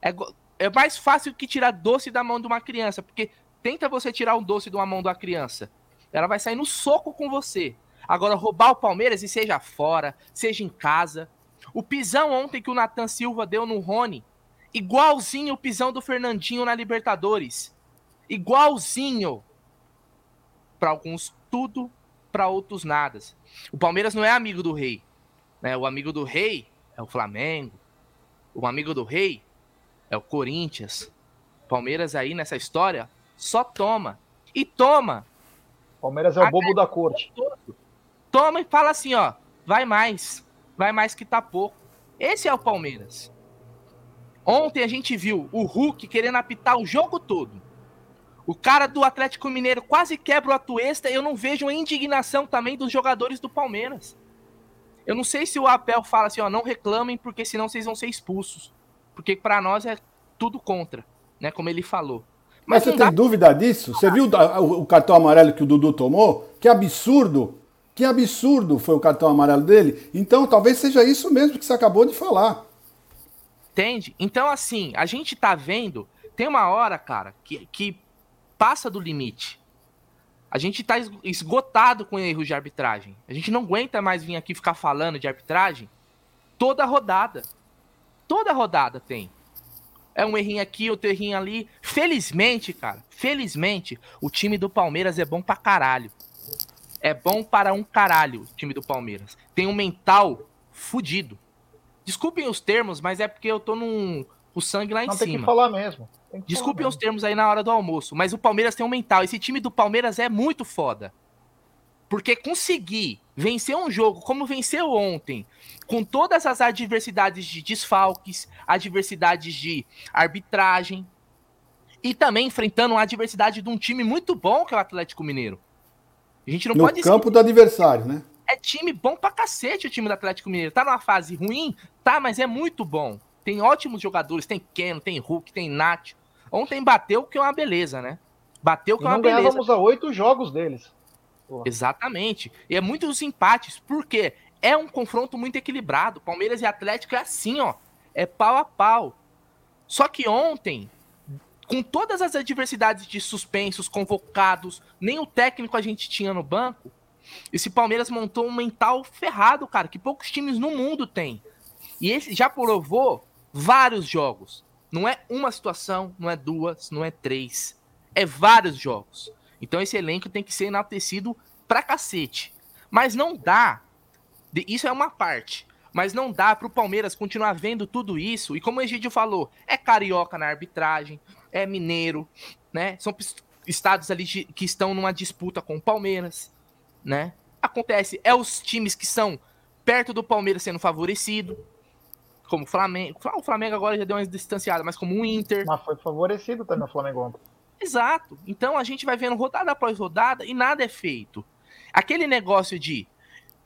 É, é mais fácil que tirar doce da mão de uma criança. Porque tenta você tirar um doce de uma mão uma criança. Ela vai sair no soco com você. Agora, roubar o Palmeiras, e seja fora, seja em casa. O pisão ontem que o Nathan Silva deu no Rony, igualzinho o pisão do Fernandinho na Libertadores. Igualzinho. Para alguns, tudo, para outros, nada. O Palmeiras não é amigo do rei. Né? O amigo do rei é o Flamengo. O amigo do rei é o Corinthians. Palmeiras aí nessa história só toma. E toma. Palmeiras é o bobo da corte. Toma e fala assim, ó, vai mais, vai mais que tá pouco. Esse é o Palmeiras. Ontem a gente viu o Hulk querendo apitar o jogo todo. O cara do Atlético Mineiro quase quebra o Atuesta e eu não vejo a indignação também dos jogadores do Palmeiras. Eu não sei se o Apel fala assim, ó, não reclamem porque senão vocês vão ser expulsos. Porque para nós é tudo contra, né, como ele falou. Mas, Mas você tem dúvida disso? Você viu o cartão amarelo que o Dudu tomou? Que absurdo! Que absurdo foi o cartão amarelo dele. Então, talvez seja isso mesmo que você acabou de falar. Entende? Então, assim, a gente tá vendo. Tem uma hora, cara, que, que passa do limite. A gente tá esgotado com erros de arbitragem. A gente não aguenta mais vir aqui ficar falando de arbitragem toda rodada. Toda rodada tem. É um errinho aqui, outro errinho ali. Felizmente, cara, felizmente, o time do Palmeiras é bom pra caralho é bom para um caralho o time do Palmeiras. Tem um mental fudido. Desculpem os termos, mas é porque eu tô num o sangue lá em Não, cima. Tem que falar mesmo. Que Desculpem falar os mesmo. termos aí na hora do almoço, mas o Palmeiras tem um mental. Esse time do Palmeiras é muito foda. Porque conseguir vencer um jogo como venceu ontem, com todas as adversidades de desfalques, adversidades de arbitragem, e também enfrentando a adversidade de um time muito bom que é o Atlético Mineiro. A gente não no pode campo do adversário, né? É time bom pra cacete o time do Atlético Mineiro. Tá numa fase ruim? Tá, mas é muito bom. Tem ótimos jogadores, tem Keno, tem Hulk, tem Nath. Ontem bateu que é uma beleza, né? Bateu que é uma beleza. Nós ganhávamos a oito jogos deles. Porra. Exatamente. E é muitos empates. Por quê? É um confronto muito equilibrado. Palmeiras e Atlético é assim, ó. É pau a pau. Só que ontem com todas as adversidades de suspensos, convocados, nem o técnico a gente tinha no banco, esse Palmeiras montou um mental ferrado, cara, que poucos times no mundo têm. E esse já provou vários jogos. Não é uma situação, não é duas, não é três. É vários jogos. Então esse elenco tem que ser enaltecido pra cacete. Mas não dá. Isso é uma parte. Mas não dá para o Palmeiras continuar vendo tudo isso. E como o Egidio falou, é carioca na arbitragem, é mineiro, né? São estados ali que estão numa disputa com o Palmeiras, né? Acontece, é os times que são perto do Palmeiras sendo favorecido, como o Flamengo. O Flamengo agora já deu uma distanciada, mas como o Inter. Mas foi favorecido também o Flamengo ontem. Exato. Então a gente vai vendo rodada após rodada e nada é feito. Aquele negócio de,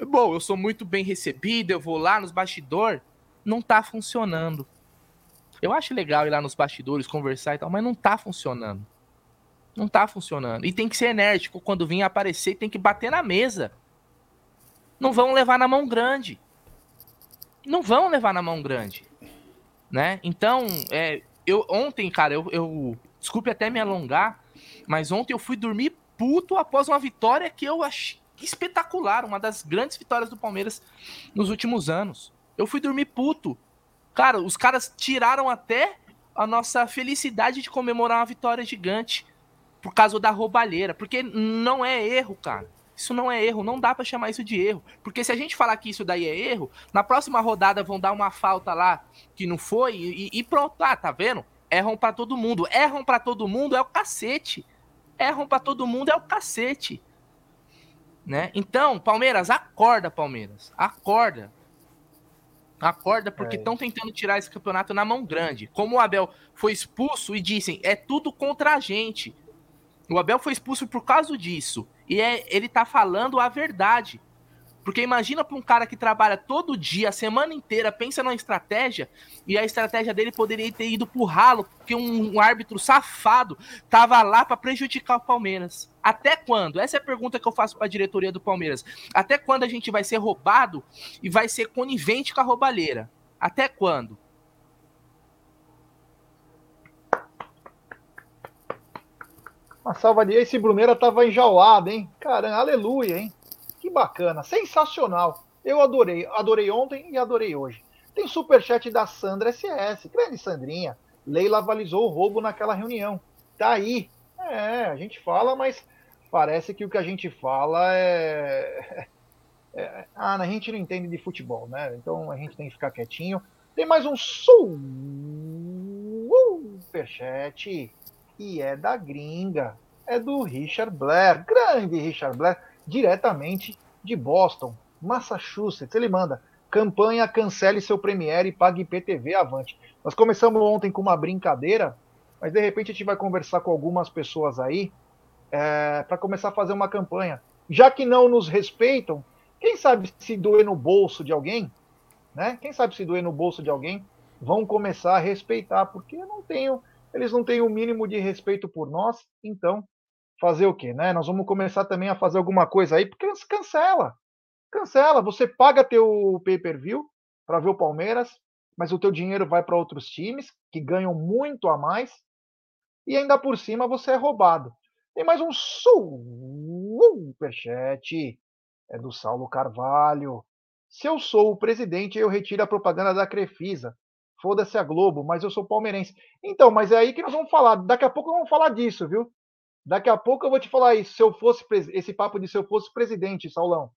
bom, eu sou muito bem recebido, eu vou lá nos bastidores, não tá funcionando. Eu acho legal ir lá nos bastidores, conversar e tal, mas não tá funcionando. Não tá funcionando. E tem que ser enérgico quando vir aparecer, tem que bater na mesa. Não vão levar na mão grande. Não vão levar na mão grande. Né? Então, é, eu ontem, cara, eu, eu desculpe até me alongar, mas ontem eu fui dormir puto após uma vitória que eu achei espetacular, uma das grandes vitórias do Palmeiras nos últimos anos. Eu fui dormir puto. Cara, os caras tiraram até a nossa felicidade de comemorar uma vitória gigante por causa da roubalheira, porque não é erro, cara. Isso não é erro, não dá para chamar isso de erro. Porque se a gente falar que isso daí é erro, na próxima rodada vão dar uma falta lá que não foi e, e pronto, ah, tá vendo? Erram para todo mundo. Erram para todo mundo é o cacete. Erram para todo mundo é o cacete. Né? Então, Palmeiras, acorda, Palmeiras. Acorda. Acorda, porque estão é. tentando tirar esse campeonato na mão grande. Como o Abel foi expulso e dizem, é tudo contra a gente. O Abel foi expulso por causa disso. E é, ele tá falando a verdade. Porque imagina para um cara que trabalha todo dia, a semana inteira, pensa numa estratégia, e a estratégia dele poderia ter ido pro ralo, porque um, um árbitro safado tava lá para prejudicar o Palmeiras. Até quando? Essa é a pergunta que eu faço para a diretoria do Palmeiras. Até quando a gente vai ser roubado e vai ser conivente com a roubalheira? Até quando? Uma salva de. Esse Bruneira tava enjaulado, hein? Caramba, aleluia, hein? Que bacana, sensacional. Eu adorei, adorei ontem e adorei hoje. Tem superchat da Sandra SS, grande Sandrinha. Leila avalizou o roubo naquela reunião. Tá aí. É, a gente fala, mas parece que o que a gente fala é... é... Ah, a gente não entende de futebol, né? Então a gente tem que ficar quietinho. Tem mais um superchat e é da gringa. É do Richard Blair, grande Richard Blair diretamente de Boston, Massachusetts. Ele manda: campanha cancele seu Premiere e pague IPTV avante. Nós começamos ontem com uma brincadeira, mas de repente a gente vai conversar com algumas pessoas aí é, para começar a fazer uma campanha. Já que não nos respeitam, quem sabe se doer no bolso de alguém, né? Quem sabe se doer no bolso de alguém, vão começar a respeitar, porque não tenho, eles não têm o mínimo de respeito por nós, então fazer o quê, né? Nós vamos começar também a fazer alguma coisa aí, porque cancela. Cancela, você paga teu pay-per-view para ver o Palmeiras, mas o teu dinheiro vai para outros times que ganham muito a mais e ainda por cima você é roubado. Tem mais um superchat, é do Saulo Carvalho. Se eu sou o presidente, eu retiro a propaganda da Crefisa. Foda-se a Globo, mas eu sou palmeirense. Então, mas é aí que nós vamos falar. Daqui a pouco vamos falar disso, viu? Daqui a pouco eu vou te falar isso. Se eu fosse esse papo de se eu fosse presidente, Saulão.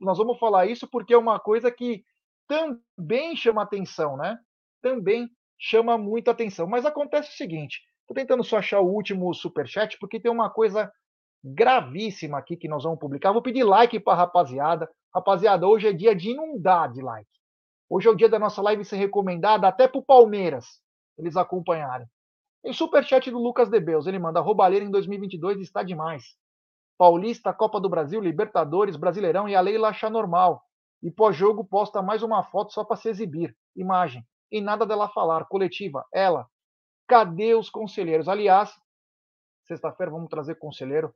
nós vamos falar isso porque é uma coisa que também chama atenção, né? Também chama muita atenção. Mas acontece o seguinte: estou tentando só achar o último superchat, porque tem uma coisa gravíssima aqui que nós vamos publicar. Vou pedir like para a rapaziada. Rapaziada, hoje é dia de inundar de like. Hoje é o dia da nossa live ser recomendada até para o Palmeiras, eles acompanharem. Tem superchat do Lucas Debeus. Ele manda: roubalheira em 2022 está demais. Paulista, Copa do Brasil, Libertadores, Brasileirão e a Leila achar normal. E pós-jogo posta mais uma foto só para se exibir. Imagem. E nada dela falar. Coletiva. Ela. Cadê os conselheiros? Aliás, sexta-feira vamos trazer conselheiro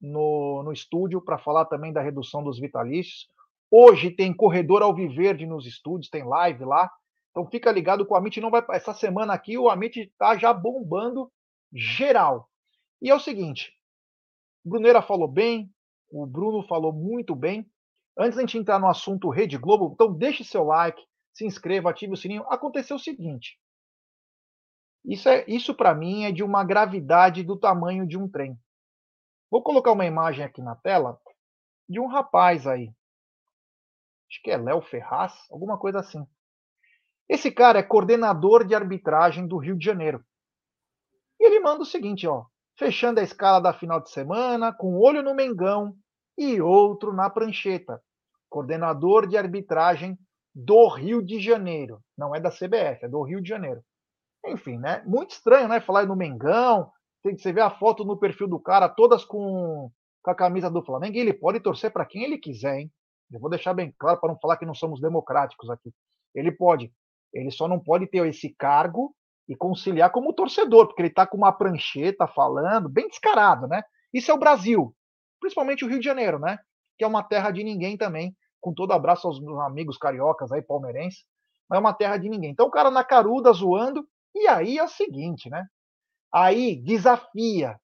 no, no estúdio para falar também da redução dos vitalícios. Hoje tem corredor ao Viverde nos estúdios, tem live lá. Então fica ligado que o Amit não vai. Essa semana aqui o Amit está já bombando geral. E é o seguinte: Bruneira falou bem, o Bruno falou muito bem. Antes da gente entrar no assunto Rede Globo, então deixe seu like, se inscreva, ative o sininho. Aconteceu o seguinte: isso, é, isso para mim é de uma gravidade do tamanho de um trem. Vou colocar uma imagem aqui na tela de um rapaz aí. acho que é Léo Ferraz, alguma coisa assim. Esse cara é coordenador de arbitragem do Rio de Janeiro. E ele manda o seguinte, ó, fechando a escala da final de semana, com olho no Mengão e outro na prancheta. Coordenador de arbitragem do Rio de Janeiro. Não é da CBF, é do Rio de Janeiro. Enfim, né? Muito estranho, né? Falar no Mengão. Você ver a foto no perfil do cara, todas com, com a camisa do Flamengo. E ele pode torcer para quem ele quiser, hein? Eu vou deixar bem claro para não falar que não somos democráticos aqui. Ele pode. Ele só não pode ter esse cargo e conciliar como torcedor, porque ele está com uma prancheta falando, bem descarado, né? Isso é o Brasil, principalmente o Rio de Janeiro, né? Que é uma terra de ninguém também, com todo abraço aos meus amigos cariocas aí, palmeirenses, mas é uma terra de ninguém. Então o cara na caruda zoando, e aí é o seguinte, né? Aí desafia,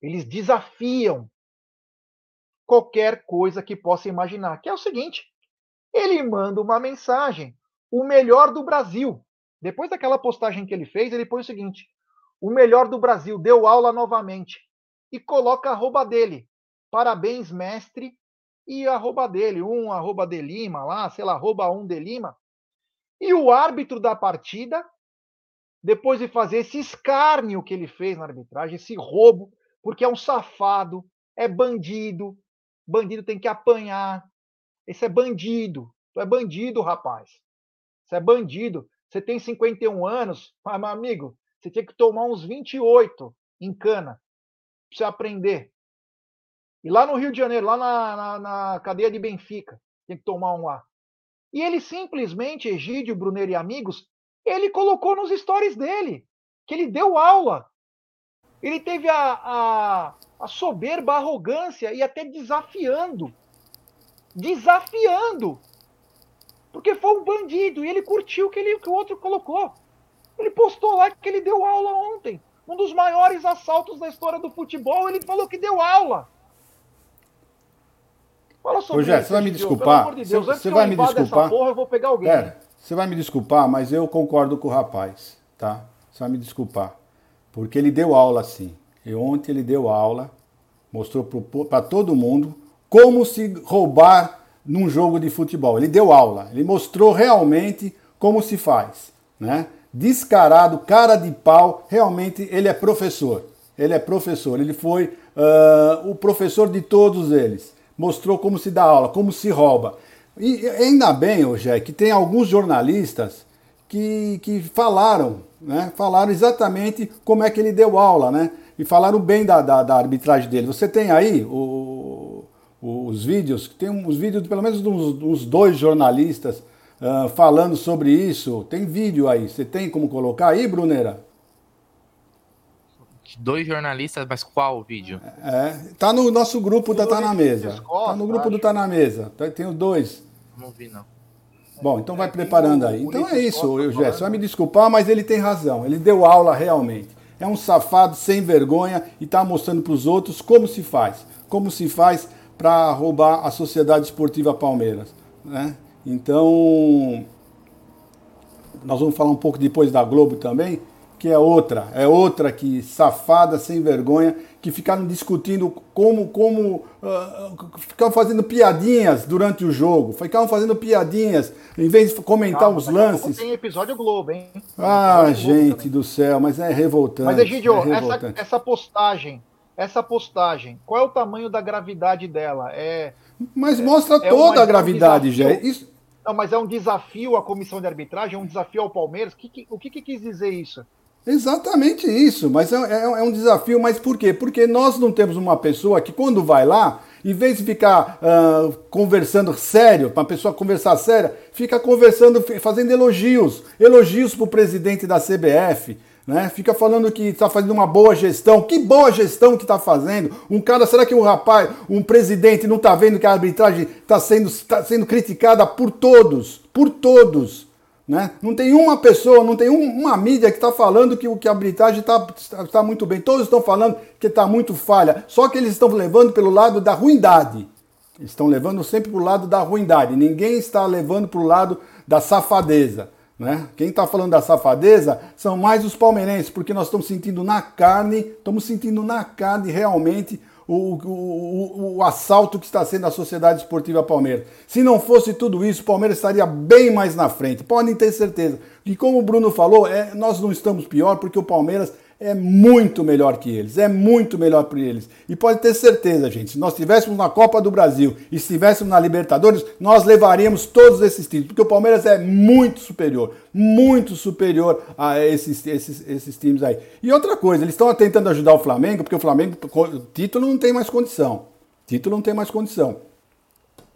eles desafiam qualquer coisa que possa imaginar, que é o seguinte: ele manda uma mensagem, o melhor do Brasil. Depois daquela postagem que ele fez, ele põe o seguinte: o melhor do Brasil deu aula novamente e coloca a arroba dele. Parabéns, mestre. E a arroba dele, um arroba de Lima lá, sei lá, arroba um de Lima. E o árbitro da partida, depois de fazer esse escárnio que ele fez na arbitragem, esse roubo, porque é um safado, é bandido, bandido tem que apanhar. Esse é bandido. Tu é bandido, rapaz. Você é bandido. Você tem 51 anos, mas, meu amigo, você tinha que tomar uns 28 em cana para você aprender. E lá no Rio de Janeiro, lá na, na, na, cadeia de Benfica, tem que tomar um lá. E ele simplesmente, Egídio, Brunner e amigos, ele colocou nos stories dele que ele deu aula. Ele teve a, a, a soberba, arrogância e até desafiando. Desafiando porque foi um bandido e ele curtiu o que, ele, que o outro colocou. Ele postou lá que ele deu aula ontem. Um dos maiores assaltos da história do futebol, ele falou que deu aula. Fala sobre Ô, você vai me desculpar. De Deus, você vai me desculpar. Porra, eu vou pegar alguém. Pera, você vai me desculpar, mas eu concordo com o rapaz, tá? Você vai me desculpar. Porque ele deu aula sim. E ontem ele deu aula, mostrou para todo mundo como se roubar num jogo de futebol. Ele deu aula, ele mostrou realmente como se faz, né? Descarado, cara de pau, realmente ele é professor. Ele é professor, ele foi uh, o professor de todos eles. Mostrou como se dá aula, como se rouba. E ainda bem, hoje que tem alguns jornalistas que, que falaram, né? Falaram exatamente como é que ele deu aula, né? E falaram bem da, da, da arbitragem dele. Você tem aí o, os vídeos, tem uns vídeos de pelo menos uns, uns dois jornalistas uh, falando sobre isso. Tem vídeo aí, você tem como colocar aí, Brunera? Dois jornalistas, mas qual vídeo? É, tá no nosso grupo da Tá na Mesa. Tá no grupo do Tá na Mesa. Tá, tem os dois. Não vi, não. Bom, então vai preparando aí. Então é isso, Eugênio. Você vai me desculpar, mas ele tem razão. Ele deu aula realmente. É um safado sem vergonha e está mostrando para os outros como se faz. Como se faz para roubar a Sociedade Esportiva Palmeiras. Né? Então, nós vamos falar um pouco depois da Globo também, que é outra, é outra que safada, sem vergonha, que ficaram discutindo como, como uh, ficavam fazendo piadinhas durante o jogo, ficavam fazendo piadinhas, em vez de comentar Calma, os lances. Tem episódio Globo, hein? Ah, gente do céu, mas é revoltante. Mas, Egidio, é essa, essa postagem essa postagem, qual é o tamanho da gravidade dela? É, mas mostra é, toda é a gravidade, já. Isso... Não, mas é um desafio à comissão de arbitragem, é um desafio ao Palmeiras. Que, que, o que, que, quis dizer isso? Exatamente isso, mas é, é, é, um desafio, mas por quê? Porque nós não temos uma pessoa que quando vai lá, em vez de ficar uh, conversando sério, para a pessoa conversar séria, fica conversando, fazendo elogios, elogios para o presidente da CBF, né? Fica falando que está fazendo uma boa gestão. Que boa gestão que está fazendo? Um cara, será que um rapaz, um presidente não está vendo que a arbitragem está sendo, tá sendo criticada por todos? Por todos. Né? Não tem uma pessoa, não tem um, uma mídia que está falando que, que a arbitragem está tá muito bem. Todos estão falando que está muito falha. Só que eles estão levando pelo lado da ruindade. Estão levando sempre para o lado da ruindade. Ninguém está levando para o lado da safadeza. Né? Quem está falando da safadeza são mais os palmeirenses, porque nós estamos sentindo na carne, estamos sentindo na carne realmente o, o, o, assalto que está sendo a Sociedade Esportiva Palmeiras. Se não fosse tudo isso, o Palmeiras estaria bem mais na frente. Podem ter certeza. E como o Bruno falou, é, nós não estamos pior porque o Palmeiras é muito melhor que eles, é muito melhor para eles. E pode ter certeza, gente, se nós estivéssemos na Copa do Brasil e estivéssemos na Libertadores, nós levaríamos todos esses títulos, porque o Palmeiras é muito superior, muito superior a esses, esses, esses times aí. E outra coisa, eles estão tentando ajudar o Flamengo, porque o Flamengo, título não tem mais condição. Título não tem mais condição.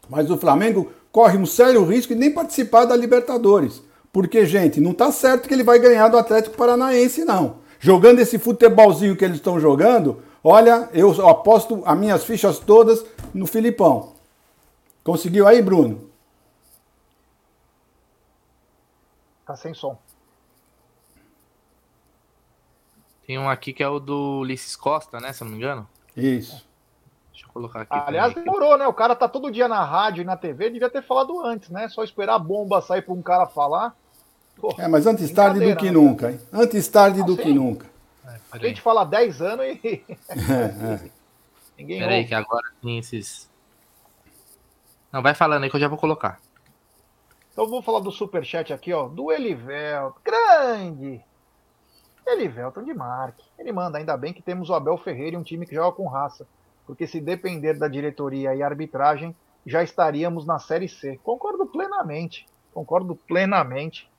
Mas o Flamengo corre um sério risco de nem participar da Libertadores. Porque, gente, não está certo que ele vai ganhar do Atlético Paranaense, não jogando esse futebolzinho que eles estão jogando, olha, eu aposto as minhas fichas todas no Filipão. Conseguiu aí, Bruno? Tá sem som. Tem um aqui que é o do Ulisses Costa, né? Se eu não me engano. Isso. Deixa eu colocar aqui. Aliás, demorou, né? O cara tá todo dia na rádio e na TV, devia ter falado antes, né? Só esperar a bomba sair para um cara falar. É, mas antes tarde do que né? nunca, hein? Antes tarde ah, do sim? que nunca. É, a gente fala 10 anos e. é, é. Ninguém Peraí, ouve. que agora tem esses. Não, vai falando aí que eu já vou colocar. Então vou falar do superchat aqui, ó. Do Elivelton. Grande! Elivelton de Marque. Ele manda, ainda bem que temos o Abel Ferreira e um time que joga com raça. Porque se depender da diretoria e arbitragem, já estaríamos na Série C. Concordo plenamente. Concordo plenamente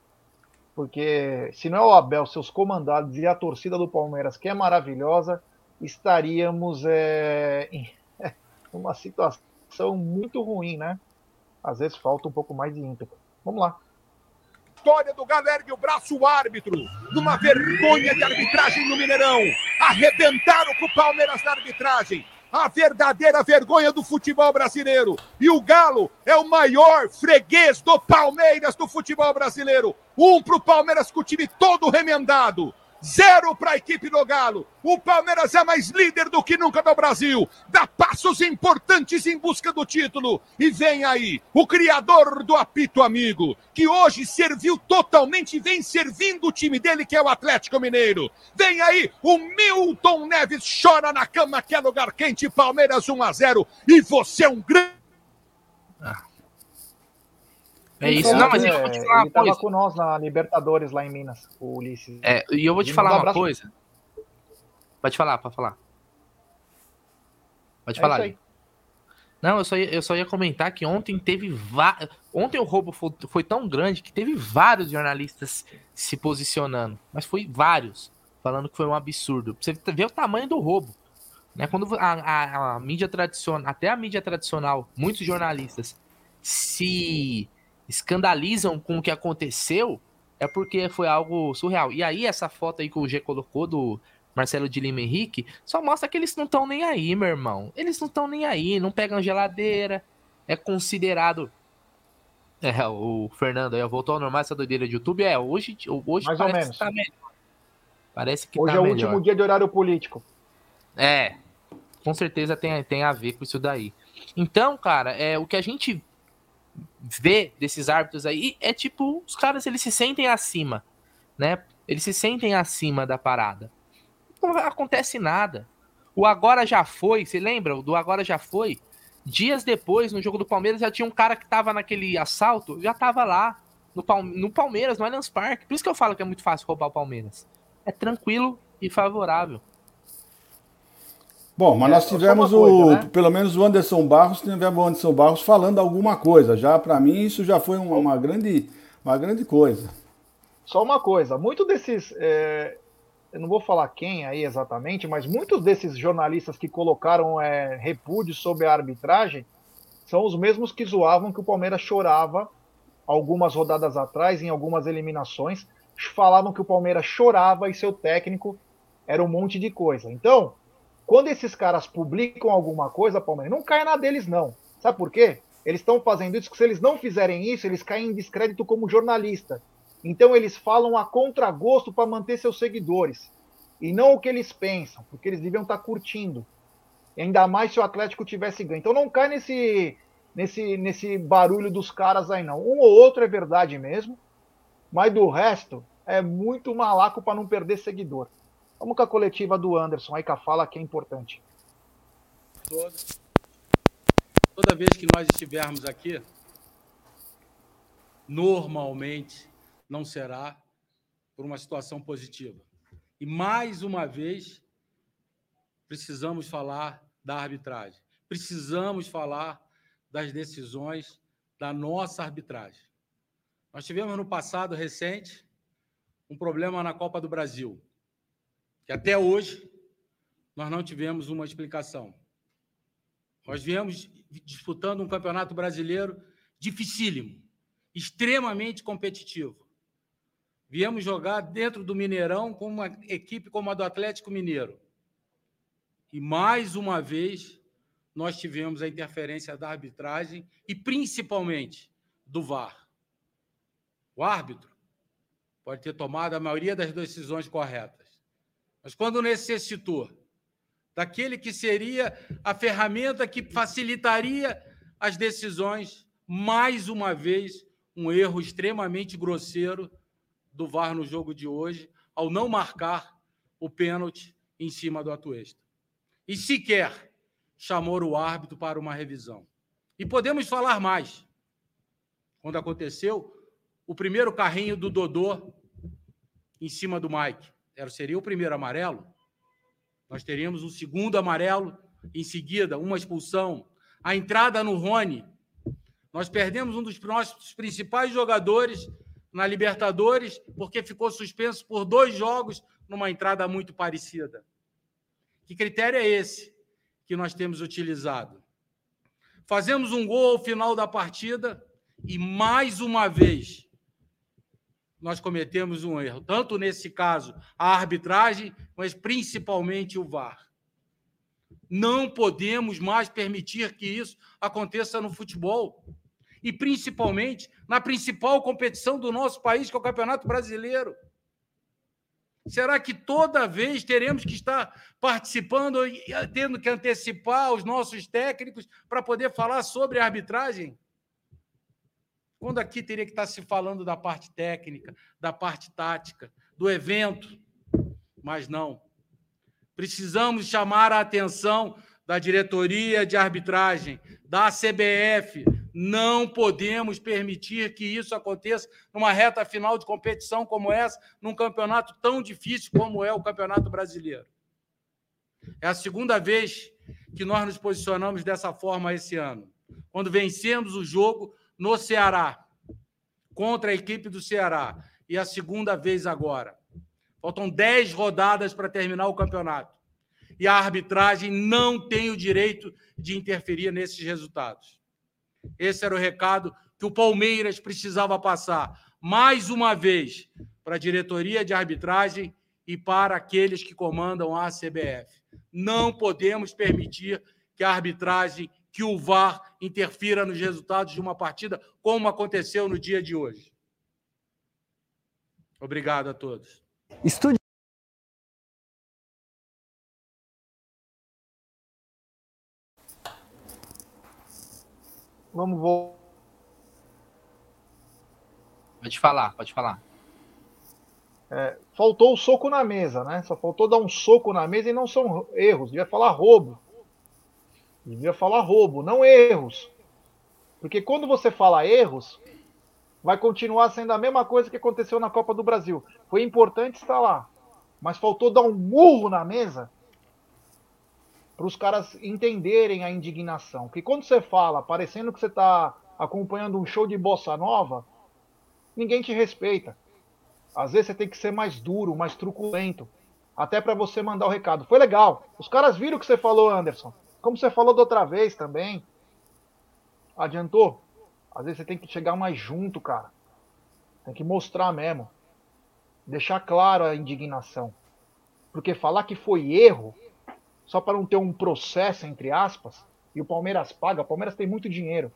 porque se não é o Abel, seus comandados e a torcida do Palmeiras, que é maravilhosa, estaríamos é, em uma situação muito ruim, né? Às vezes falta um pouco mais de ímpeto. Vamos lá. História do Galo ergue o braço árbitro, numa vergonha de arbitragem no Mineirão. Arrebentaram o Palmeiras na arbitragem a verdadeira vergonha do futebol brasileiro. E o Galo é o maior freguês do Palmeiras do futebol brasileiro. Um para o Palmeiras com o time todo remendado. Zero para a equipe do Galo. O Palmeiras é mais líder do que nunca no Brasil. Dá passos importantes em busca do título. E vem aí o criador do apito amigo, que hoje serviu totalmente e vem servindo o time dele, que é o Atlético Mineiro. Vem aí o Milton Neves, chora na cama, que é lugar quente. Palmeiras 1 a 0. E você é um grande. Ah. É isso, não, mas é, eu vou te falar ele uma coisa. com nós na Libertadores lá em Minas, o Ulisses. É, e eu vou te falar uma coisa. Pode falar, pode falar. Pode é falar. Aí. Não, eu só, ia, eu só ia comentar que ontem teve vários. Ontem o roubo foi, foi, tão grande que teve vários jornalistas se posicionando. Mas foi vários. Falando que foi um absurdo. Você ver o tamanho do roubo. Né? Quando a, a, a mídia tradicional, até a mídia tradicional, muitos jornalistas se escandalizam com o que aconteceu, é porque foi algo surreal. E aí, essa foto aí que o G colocou do Marcelo de Lima Henrique, só mostra que eles não estão nem aí, meu irmão. Eles não estão nem aí, não pegam geladeira, é considerado. É, o Fernando aí voltou ao normal essa doideira de YouTube. É, hoje, hoje Mais parece que tá melhor. Parece que hoje tá é o melhor. último dia de horário político. É, com certeza tem, tem a ver com isso daí. Então, cara, é o que a gente vê desses árbitros aí é tipo, os caras eles se sentem acima, né? Eles se sentem acima da parada. Não acontece nada. O agora já foi, você lembra? Do agora já foi. Dias depois, no jogo do Palmeiras, já tinha um cara que tava naquele assalto, já tava lá no, no Palmeiras, no Allianz Parque. Por isso que eu falo que é muito fácil roubar o Palmeiras. É tranquilo e favorável. Bom, mas é, nós tivemos o, coisa, né? pelo menos o Anderson Barros, tivemos o Anderson Barros falando alguma coisa. Já para mim isso já foi uma, uma, grande, uma grande coisa. Só uma coisa, muito desses, é, eu não vou falar quem aí exatamente, mas muitos desses jornalistas que colocaram é, repúdio sobre a arbitragem são os mesmos que zoavam que o Palmeiras chorava algumas rodadas atrás em algumas eliminações, falavam que o Palmeiras chorava e seu técnico era um monte de coisa. Então quando esses caras publicam alguma coisa, Palmeiras, não cai na deles, não. Sabe por quê? Eles estão fazendo isso, porque se eles não fizerem isso, eles caem em descrédito como jornalista. Então eles falam a contragosto para manter seus seguidores. E não o que eles pensam, porque eles deviam estar tá curtindo. Ainda mais se o Atlético tivesse ganho. Então não cai nesse, nesse, nesse barulho dos caras aí, não. Um ou outro é verdade mesmo, mas do resto é muito malaco para não perder seguidor. Vamos com a coletiva do Anderson, aí a fala que é importante. todos. Toda vez que nós estivermos aqui, normalmente não será por uma situação positiva. E mais uma vez, precisamos falar da arbitragem. Precisamos falar das decisões da nossa arbitragem. Nós tivemos no passado recente um problema na Copa do Brasil, que até hoje nós não tivemos uma explicação. Nós viemos disputando um campeonato brasileiro dificílimo, extremamente competitivo. Viemos jogar dentro do Mineirão com uma equipe como a do Atlético Mineiro. E mais uma vez nós tivemos a interferência da arbitragem e principalmente do VAR. O árbitro pode ter tomado a maioria das decisões corretas, mas quando necessitou daquele que seria a ferramenta que facilitaria as decisões, mais uma vez, um erro extremamente grosseiro do VAR no jogo de hoje, ao não marcar o pênalti em cima do Atuesta. E sequer chamou o árbitro para uma revisão. E podemos falar mais. Quando aconteceu o primeiro carrinho do Dodô em cima do Mike, era seria o primeiro amarelo. Nós teríamos um segundo amarelo, em seguida, uma expulsão. A entrada no Rony. Nós perdemos um dos nossos principais jogadores na Libertadores, porque ficou suspenso por dois jogos numa entrada muito parecida. Que critério é esse que nós temos utilizado? Fazemos um gol ao final da partida e, mais uma vez, nós cometemos um erro, tanto nesse caso a arbitragem, mas principalmente o VAR. Não podemos mais permitir que isso aconteça no futebol e principalmente na principal competição do nosso país, que é o Campeonato Brasileiro. Será que toda vez teremos que estar participando e tendo que antecipar os nossos técnicos para poder falar sobre a arbitragem? Quando aqui teria que estar se falando da parte técnica, da parte tática, do evento. Mas não. Precisamos chamar a atenção da diretoria de arbitragem, da CBF. Não podemos permitir que isso aconteça numa reta final de competição como essa, num campeonato tão difícil como é o Campeonato Brasileiro. É a segunda vez que nós nos posicionamos dessa forma esse ano. Quando vencemos o jogo no Ceará, contra a equipe do Ceará. E a segunda vez agora. Faltam 10 rodadas para terminar o campeonato. E a arbitragem não tem o direito de interferir nesses resultados. Esse era o recado que o Palmeiras precisava passar, mais uma vez, para a diretoria de arbitragem e para aqueles que comandam a CBF. Não podemos permitir que a arbitragem que o VAR interfira nos resultados de uma partida, como aconteceu no dia de hoje. Obrigado a todos. Estude. Vamos voltar. Pode falar, pode falar. É, faltou o soco na mesa, né? Só faltou dar um soco na mesa e não são erros. Devia falar roubo. Devia falar roubo, não erros. Porque quando você fala erros, vai continuar sendo a mesma coisa que aconteceu na Copa do Brasil. Foi importante estar lá, mas faltou dar um murro na mesa para os caras entenderem a indignação. Porque quando você fala, parecendo que você está acompanhando um show de bossa nova, ninguém te respeita. Às vezes você tem que ser mais duro, mais truculento, até para você mandar o recado. Foi legal. Os caras viram o que você falou, Anderson. Como você falou da outra vez também. Adiantou? Às vezes você tem que chegar mais junto, cara. Tem que mostrar mesmo. Deixar claro a indignação. Porque falar que foi erro, só para não ter um processo, entre aspas, e o Palmeiras paga, o Palmeiras tem muito dinheiro.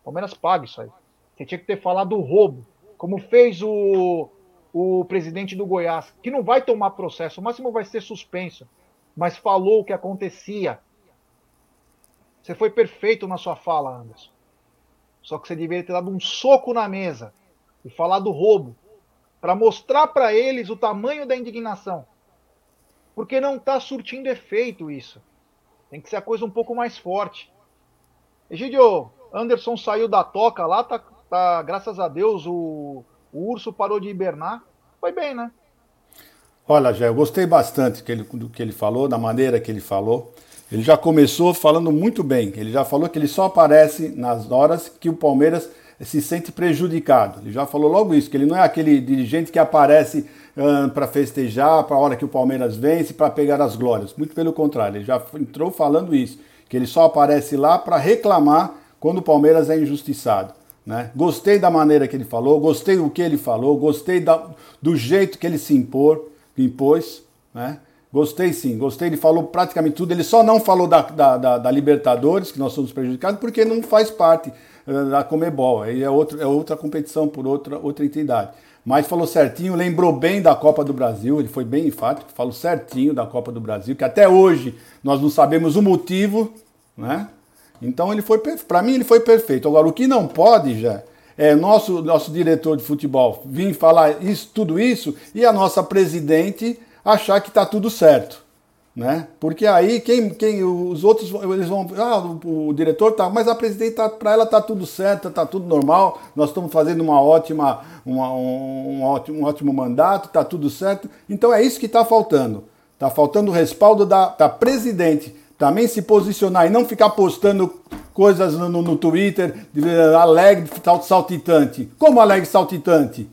O Palmeiras paga isso aí. Você tinha que ter falado do roubo, como fez o, o presidente do Goiás, que não vai tomar processo, o máximo vai ser suspenso, mas falou o que acontecia você foi perfeito na sua fala, Anderson. Só que você deveria ter dado um soco na mesa e falar do roubo para mostrar para eles o tamanho da indignação. Porque não está surtindo efeito isso. Tem que ser a coisa um pouco mais forte. Egidio, Anderson saiu da toca lá, tá, tá graças a Deus o, o urso parou de hibernar. Foi bem, né? Olha, Jé, eu gostei bastante do que ele falou, da maneira que ele falou. Ele já começou falando muito bem. Ele já falou que ele só aparece nas horas que o Palmeiras se sente prejudicado. Ele já falou logo isso, que ele não é aquele dirigente que aparece uh, para festejar, para a hora que o Palmeiras vence, para pegar as glórias. Muito pelo contrário, ele já entrou falando isso, que ele só aparece lá para reclamar quando o Palmeiras é injustiçado. Né? Gostei da maneira que ele falou, gostei do que ele falou, gostei da, do jeito que ele se impor impôs, né? Gostei sim, gostei, ele falou praticamente tudo, ele só não falou da, da, da, da Libertadores, que nós somos prejudicados, porque não faz parte uh, da Comebol, aí é, outro, é outra competição por outra, outra entidade. Mas falou certinho, lembrou bem da Copa do Brasil, ele foi bem enfático, falou certinho da Copa do Brasil, que até hoje nós não sabemos o motivo, né? Então ele foi, para mim ele foi perfeito. Agora o que não pode já é, nosso, nosso diretor de futebol vir falar isso, tudo isso e a nossa presidente achar que está tudo certo. Né? Porque aí quem, quem os outros eles vão, ah, o, o diretor tá, mas a presidente tá, para ela tá tudo certo, tá tudo normal, nós estamos fazendo uma ótima, uma, um, um, ótimo, um ótimo mandato, tá tudo certo. Então é isso que está faltando. Está faltando o respaldo da, da presidente também se posicionar e não ficar postando coisas no, no Twitter, uh, alegre, saltitante. Como alegre, saltitante?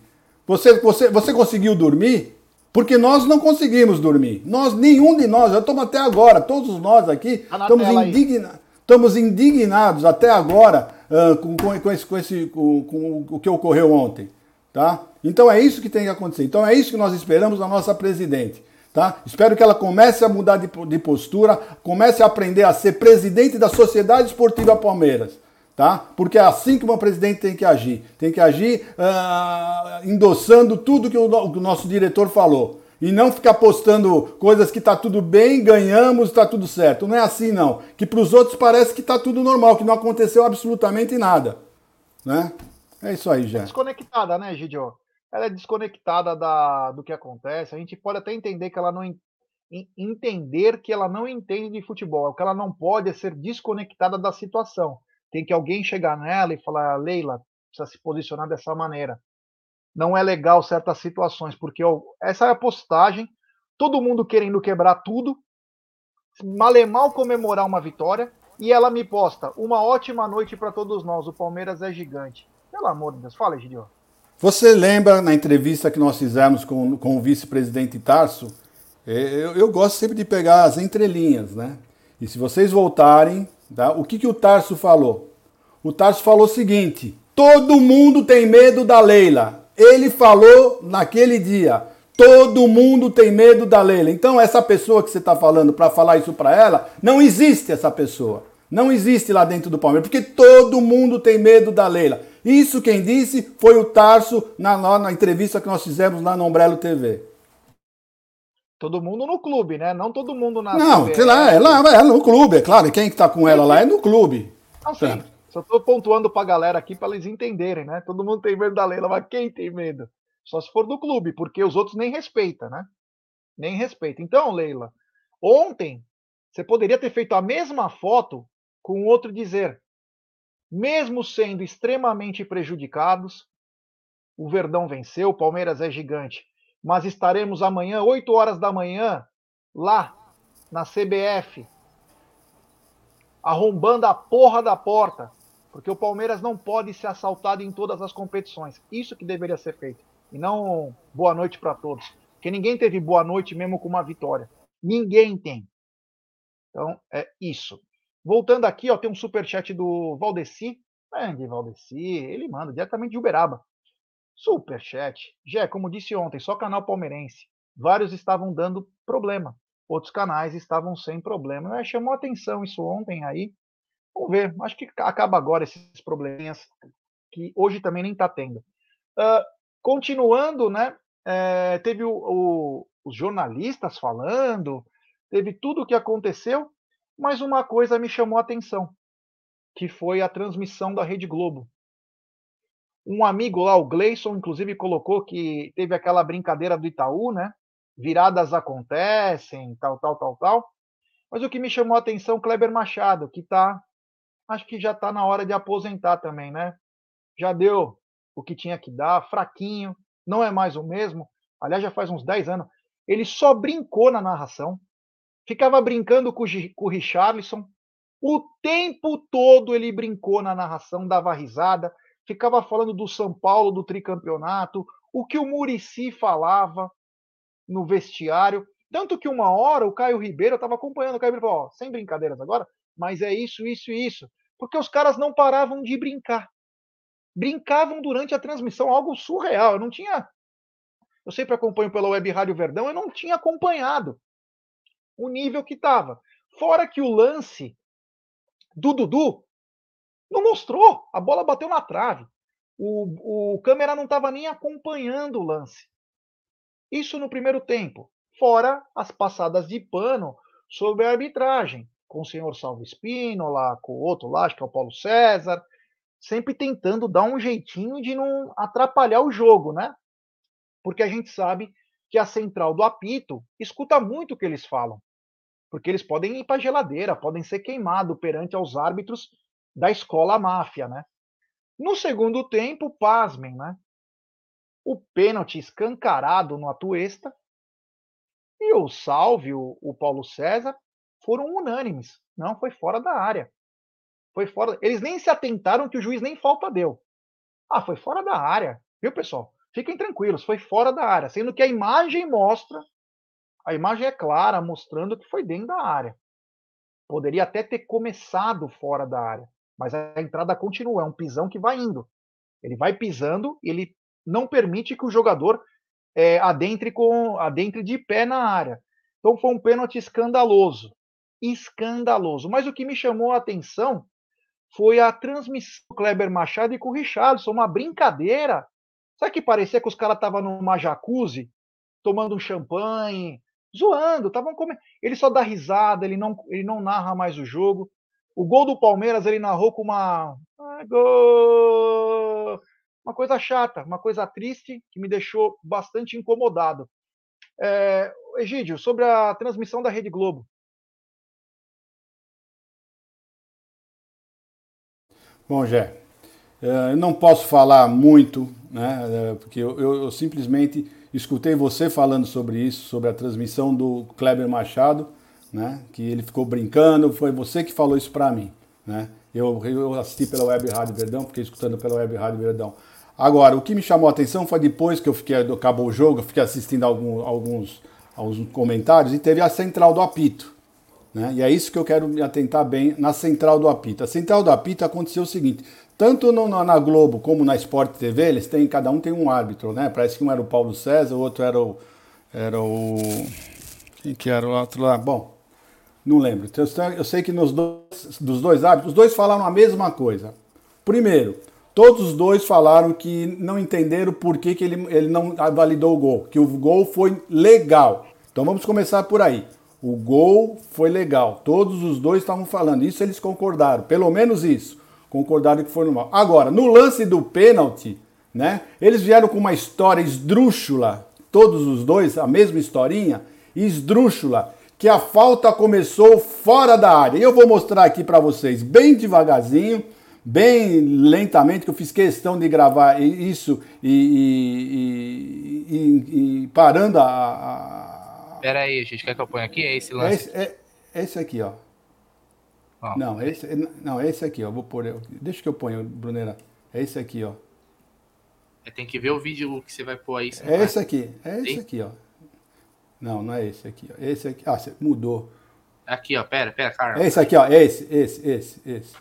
Você, você, você conseguiu dormir? Porque nós não conseguimos dormir. Nós, nenhum de nós, já estamos até agora, todos nós aqui, tá estamos, indigna, estamos indignados até agora uh, com, com, com, esse, com, esse, com, com o que ocorreu ontem. Tá? Então é isso que tem que acontecer. Então é isso que nós esperamos da nossa presidente. Tá? Espero que ela comece a mudar de, de postura, comece a aprender a ser presidente da Sociedade Esportiva Palmeiras. Tá? Porque é assim que uma presidente tem que agir. Tem que agir uh, endossando tudo que o, o, nosso diretor falou. E não ficar postando coisas que está tudo bem, ganhamos, está tudo certo. Não é assim, não. Que para os outros parece que está tudo normal, que não aconteceu absolutamente nada. Né? É isso aí, já. Desconectada, né, Gidio? ela é desconectada da, do que acontece. A gente pode até entender que ela não entender que ela não entende de futebol. O que ela não pode é ser desconectada da situação. Tem que alguém chegar nela e falar, Leila, precisa se posicionar dessa maneira. Não é legal certas situações, porque essa é a postagem, todo mundo querendo quebrar tudo, mal comemorar uma vitória, e ela me posta, uma ótima noite para todos nós, o Palmeiras é gigante. Pelo amor de Deus, fala, Gideon. Você lembra na entrevista que nós fizemos com, com o vice-presidente Tarso? É, eu, eu, gosto sempre de pegar as entrelinhas, né? E se vocês voltarem, tá? o que, que o Tarso falou? O Tarso falou o seguinte: todo mundo tem medo da Leila. Ele falou naquele dia: todo mundo tem medo da Leila. Então, essa pessoa que você está falando para falar isso para ela, não existe essa pessoa. Não existe lá dentro do Palmeiras, porque todo mundo tem medo da Leila. Isso quem disse foi o Tarso na, na entrevista que nós fizemos lá no Umbrello TV. Todo mundo no clube, né? Não todo mundo na. Não, sei lá, é, lá, é no clube, é claro. Quem que tá com ela lá é no clube. Não, sim. Só tô pontuando pra galera aqui para eles entenderem, né? Todo mundo tem medo da Leila, mas quem tem medo? Só se for do clube, porque os outros nem respeitam, né? Nem respeita. Então, Leila, ontem você poderia ter feito a mesma foto com outro dizer: mesmo sendo extremamente prejudicados, o Verdão venceu, o Palmeiras é gigante, mas estaremos amanhã, 8 horas da manhã, lá na CBF, arrombando a porra da porta, porque o Palmeiras não pode ser assaltado em todas as competições. Isso que deveria ser feito. E não boa noite para todos. Porque ninguém teve boa noite mesmo com uma vitória. Ninguém tem. Então, é isso. Voltando aqui, ó, tem um superchat do Valdeci. Grande Valdeci, ele manda diretamente de Uberaba. Superchat. Já, como disse ontem, só canal palmeirense. Vários estavam dando problema. Outros canais estavam sem problema. Né? Chamou atenção isso ontem aí. Vamos ver. Acho que acaba agora esses probleminhas que hoje também nem está tendo. Uh, continuando, né? É, teve o, o, os jornalistas falando, teve tudo o que aconteceu. Mas uma coisa me chamou a atenção, que foi a transmissão da Rede Globo. Um amigo lá, o Gleison, inclusive colocou que teve aquela brincadeira do Itaú, né? Viradas acontecem, tal, tal, tal, tal. Mas o que me chamou a atenção, Kleber Machado, que tá, acho que já está na hora de aposentar também, né? Já deu o que tinha que dar, fraquinho, não é mais o mesmo. Aliás, já faz uns 10 anos. Ele só brincou na narração, ficava brincando com o Richarlison. O tempo todo ele brincou na narração, dava risada, ficava falando do São Paulo, do tricampeonato, o que o Murici falava no vestiário. Tanto que uma hora o Caio Ribeiro, estava acompanhando o Caio Ribeiro, falou, sem brincadeiras agora, mas é isso, isso e isso. Porque os caras não paravam de brincar. Brincavam durante a transmissão, algo surreal. Eu não tinha. Eu sempre acompanho pela Web Rádio Verdão, eu não tinha acompanhado o nível que estava. Fora que o lance do Dudu não mostrou. A bola bateu na trave. O, o câmera não estava nem acompanhando o lance. Isso no primeiro tempo. Fora as passadas de pano sobre a arbitragem, com o senhor Salvo Espínola, com o outro lá, acho que é o Paulo César, sempre tentando dar um jeitinho de não atrapalhar o jogo, né? Porque a gente sabe que a central do apito escuta muito o que eles falam. Porque eles podem ir para a geladeira, podem ser queimados perante aos árbitros da escola máfia, né? No segundo tempo, pasmem, né? O pênalti escancarado no Atuesta e o Salve, o, o Paulo César, foram unânimes. Não, foi fora da área. Foi fora. Eles nem se atentaram que o juiz nem falta deu. Ah, foi fora da área. Viu, pessoal? Fiquem tranquilos, foi fora da área. Sendo que a imagem mostra, a imagem é clara, mostrando que foi dentro da área. Poderia até ter começado fora da área. Mas a entrada continua, é um pisão que vai indo. Ele vai pisando e ele não permite que o jogador é, adentre, com, adentre de pé na área. Então foi um pênalti escandaloso. Escandaloso. Mas o que me chamou a atenção foi a transmissão do Kleber Machado e com o Richardson, uma brincadeira. Sabe que parecia que os caras estavam numa jacuzzi, tomando um champanhe, zoando, estavam comendo. Ele só dá risada, ele não, ele não narra mais o jogo. O gol do Palmeiras ele narrou com uma. Ah! Uma coisa chata, uma coisa triste, que me deixou bastante incomodado. É, Egídio, sobre a transmissão da Rede Globo. Bom, Jé, é, eu não posso falar muito, né, é, porque eu, eu, eu, simplesmente escutei você falando sobre isso, sobre a transmissão do Kleber Machado, né? Que ele ficou brincando, foi você que falou isso para mim, né? Eu, eu assisti pela Web Rádio Verdão, fiquei escutando pela Web Rádio Verdão. Agora, o que me chamou a atenção foi depois que eu fiquei, acabou o jogo, eu fiquei assistindo algum, alguns, alguns comentários e teve a central do apito. Né? E é isso que eu quero me atentar bem na central do apito. A central do apito aconteceu o seguinte: tanto no, na Globo como na Sport TV, eles têm, cada um tem um árbitro, né? Parece que um era o Paulo César, o outro era o. Era o. Quem que era o outro lá? Bom, não lembro. Então, eu sei que nos dois, dos dois árbitros, os dois falaram a mesma coisa. Primeiro, todos os dois falaram que não entenderam por que, que ele, ele não validou o gol, que o gol foi legal. Então vamos começar por aí. O gol foi legal. Todos os dois estavam falando. Isso eles concordaram. Pelo menos isso. Concordaram que foi normal. Agora, no lance do pênalti, né? Eles vieram com uma história esdrúxula. Todos os dois, a mesma historinha. Esdrúxula que a falta começou fora da área. E eu vou mostrar aqui para vocês bem devagarzinho, bem lentamente, que eu fiz questão de gravar isso e, e, e, e parando a, a... Pera aí, gente, quer que eu ponha aqui? É esse lance? Esse, é, esse aqui, ó. Oh. Não, esse, não, esse aqui, ó. Vou pôr. Deixa que eu ponho, Brunera. É esse aqui, ó. Tem que ver o vídeo que você vai pôr aí. É esse aqui, é esse aqui, ó. Não, não é esse aqui. Ó. Esse aqui. Ah, você mudou. Aqui, ó. Pera, pera, cara. É esse aqui, ó. Esse, esse, esse, esse.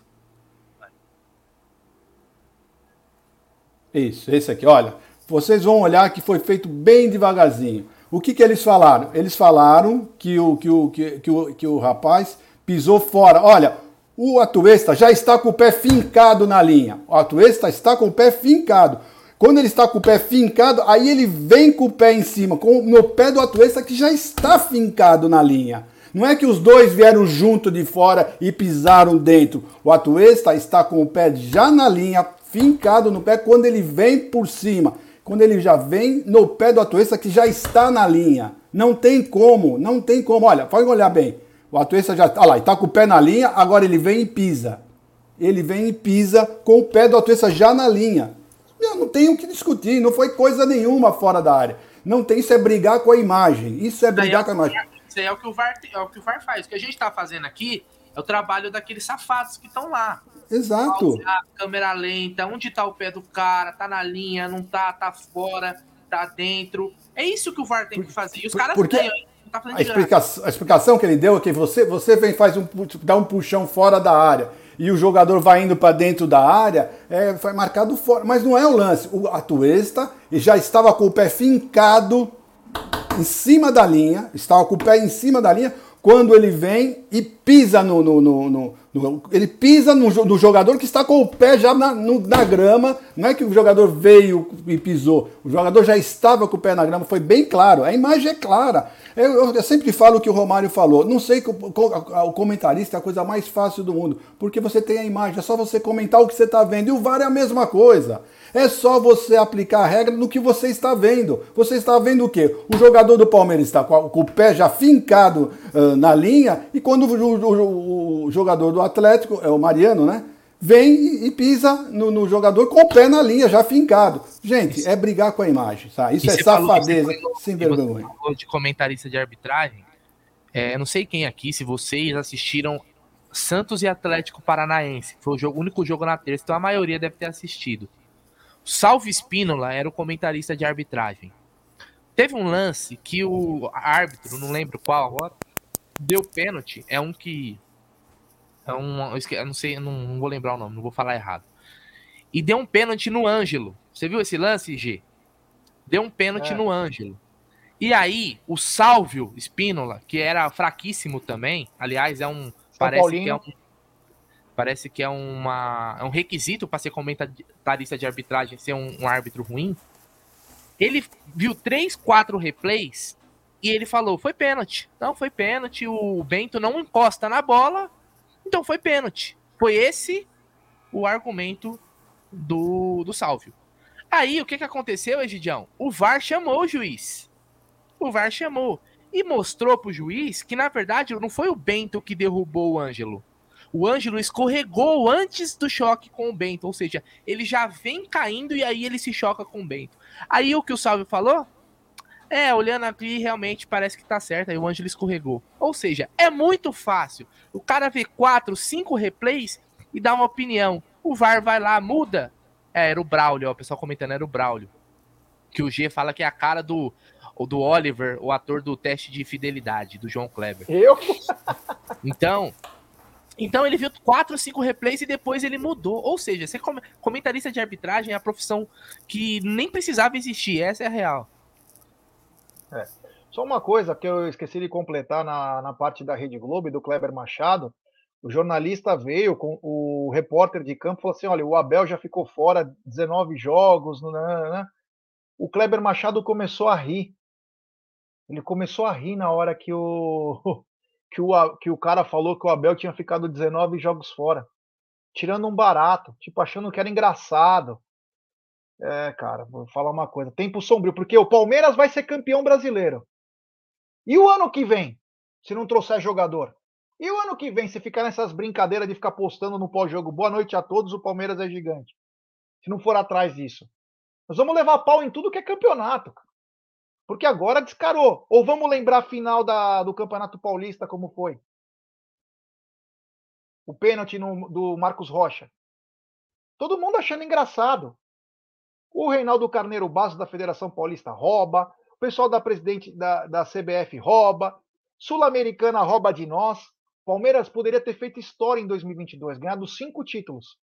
Isso, esse aqui. Olha, vocês vão olhar que foi feito bem devagarzinho. O que, que eles falaram? Eles falaram que o, que, o, que, que, o, que o rapaz pisou fora. Olha, o Atuesta já está com o pé fincado na linha. O Atuesta está com o pé fincado. Quando ele está com o pé fincado, aí ele vem com o pé em cima, com, no pé do Atuesta que já está fincado na linha. Não é que os dois vieram junto de fora e pisaram dentro. O Atuesta está com o pé já na linha, fincado no pé, quando ele vem por cima. Quando ele já vem no pé do Atuesta que já está na linha. Não tem como, não tem como. Olha, pode olhar bem. O Atuesta já. Olha lá, ele tá com o pé na linha, agora ele vem e pisa. Ele vem e pisa com o pé do Atuesta já na linha. Eu não tenho o que discutir, não foi coisa nenhuma fora da área. Não tem, isso é brigar com a imagem. Isso é brigar é com a imagem. Isso é o que o VAR, é o que o VAR faz. O que a gente está fazendo aqui é o trabalho daqueles safados que estão lá. Exato. A câmera lenta, onde está o pé do cara, tá na linha, não tá, tá fora, tá dentro. É isso que o VAR tem que fazer. E os caras porque ganham, tá a, explicação, a explicação que ele deu é que você, você vem faz um, dá um puxão fora da área e o jogador vai indo para dentro da área, é, foi marcado fora. Mas não é o lance. O Atuesta já estava com o pé fincado em cima da linha, estava com o pé em cima da linha, quando ele vem e pisa no, no, no, no ele pisa no, no, jogador que está com o pé já na, no, na grama. Não é que o jogador veio e pisou. O jogador já estava com o pé na grama. Foi bem claro. A imagem é clara. Eu, eu, sempre falo o que o Romário falou. Não sei que o, o, comentarista é a coisa mais fácil do mundo. Porque você tem a imagem. É só você comentar o que você está vendo. E o VAR é a mesma coisa. É só você aplicar a regra no que você está vendo. Você está vendo o quê? O jogador do Palmeiras está com, o pé já fincado uh, na linha e quando o, o, o, jogador do Atlético, é o Mariano, né? Vem e, pisa no, no, jogador com o pé na linha, já fincado. Gente, é brigar com a imagem, tá? Isso e é safadeza, sem vergonha. de comentarista de arbitragem, é, não sei quem aqui, se vocês assistiram Santos e Atlético Paranaense, foi o, jogo, único jogo na terça, então a maioria deve ter assistido. Salve Espínola era o comentarista de arbitragem. Teve um lance que o árbitro, não lembro qual agora, deu pênalti. É um que. É um. Eu não sei, não, não vou lembrar o nome, não vou falar errado. E deu um pênalti no Ângelo. Você viu esse lance, G? Deu um pênalti é. no Ângelo. E aí, o Salvio Espínola, que era fraquíssimo também, aliás, é um. São parece Paulino. que é um Parece que é, uma, é um requisito para ser comentarista de arbitragem ser um, um árbitro ruim. Ele viu três, quatro replays e ele falou: foi pênalti. Não, foi pênalti. O Bento não encosta na bola, então foi pênalti. Foi esse o argumento do, do Salvio. Aí o que, que aconteceu, Egidião? O VAR chamou o juiz. O VAR chamou. E mostrou pro juiz que, na verdade, não foi o Bento que derrubou o Ângelo o Ângelo escorregou antes do choque com o Bento, ou seja, ele já vem caindo e aí ele se choca com o Bento. Aí o que o Salve falou? É, olhando aqui, realmente parece que tá certo. Aí o Ângelo escorregou. Ou seja, é muito fácil. O cara vê quatro, cinco replays e dá uma opinião. O VAR vai lá, muda. É, era o Braulio, ó, o pessoal comentando, era o Braulio. Que o G fala que é a cara do, do Oliver, o ator do teste de fidelidade, do João Kleber. Eu? Então, então ele viu quatro, cinco replays e depois ele mudou. Ou seja, ser comentarista de arbitragem é a profissão que nem precisava existir. Essa é a real. É. Só uma coisa que eu esqueci de completar na, na parte da Rede Globo e do Kleber Machado. O jornalista veio com o repórter de campo falou assim: olha, o Abel já ficou fora 19 jogos. Né, né, né. O Kleber Machado começou a rir. Ele começou a rir na hora que o, que o, que o cara falou que o Abel tinha ficado 19 jogos fora. Tirando um barato, tipo, achando que era engraçado. É, cara, vou falar uma coisa. Tempo sombrio, porque o Palmeiras vai ser campeão brasileiro. E o ano que vem, se não trouxer jogador? E o ano que vem, se ficar nessas brincadeiras de ficar postando no pós-jogo, boa noite a todos, o Palmeiras é gigante. Se não for atrás disso. Nós vamos levar pau em tudo que é campeonato. Porque agora descarou. Ou vamos lembrar a final da, do Campeonato Paulista como foi? O pênalti no, do Marcos Rocha. Todo mundo achando engraçado. O Reinaldo Carneiro Basso da Federação Paulista rouba. O pessoal da presidente da, da CBF rouba. Sul-Americana rouba de nós. Palmeiras poderia ter feito história em 2022, ganhado cinco títulos.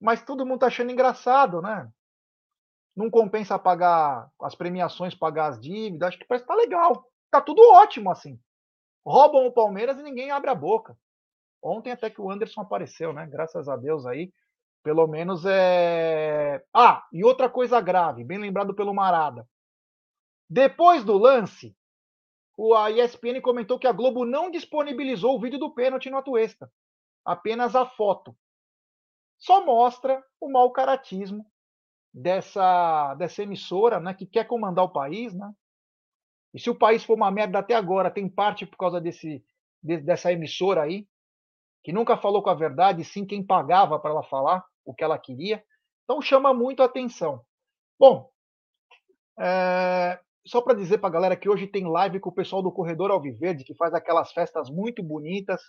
Mas todo mundo tá achando engraçado, né? não compensa pagar as premiações, pagar as dívidas, acho que parece que tá legal. Tá tudo ótimo assim. Roubam o Palmeiras e ninguém abre a boca. Ontem até que o Anderson apareceu, né? Graças a Deus aí. Pelo menos é. Ah, e outra coisa grave, bem lembrado pelo Marada. Depois do lance, a ESPN comentou que a Globo não disponibilizou o vídeo do pênalti no Atuesta, apenas a foto. Só mostra o mau caratismo dessa, dessa emissora, né, que quer comandar o país, né? E se o país for uma merda até agora, tem parte por causa desse, de, dessa emissora aí, que nunca falou com a verdade, sim quem pagava para ela falar o que ela queria. Então chama muito a atenção. Bom, é, só para dizer para a galera que hoje tem live com o pessoal do Corredor Alviverde, que faz aquelas festas muito bonitas,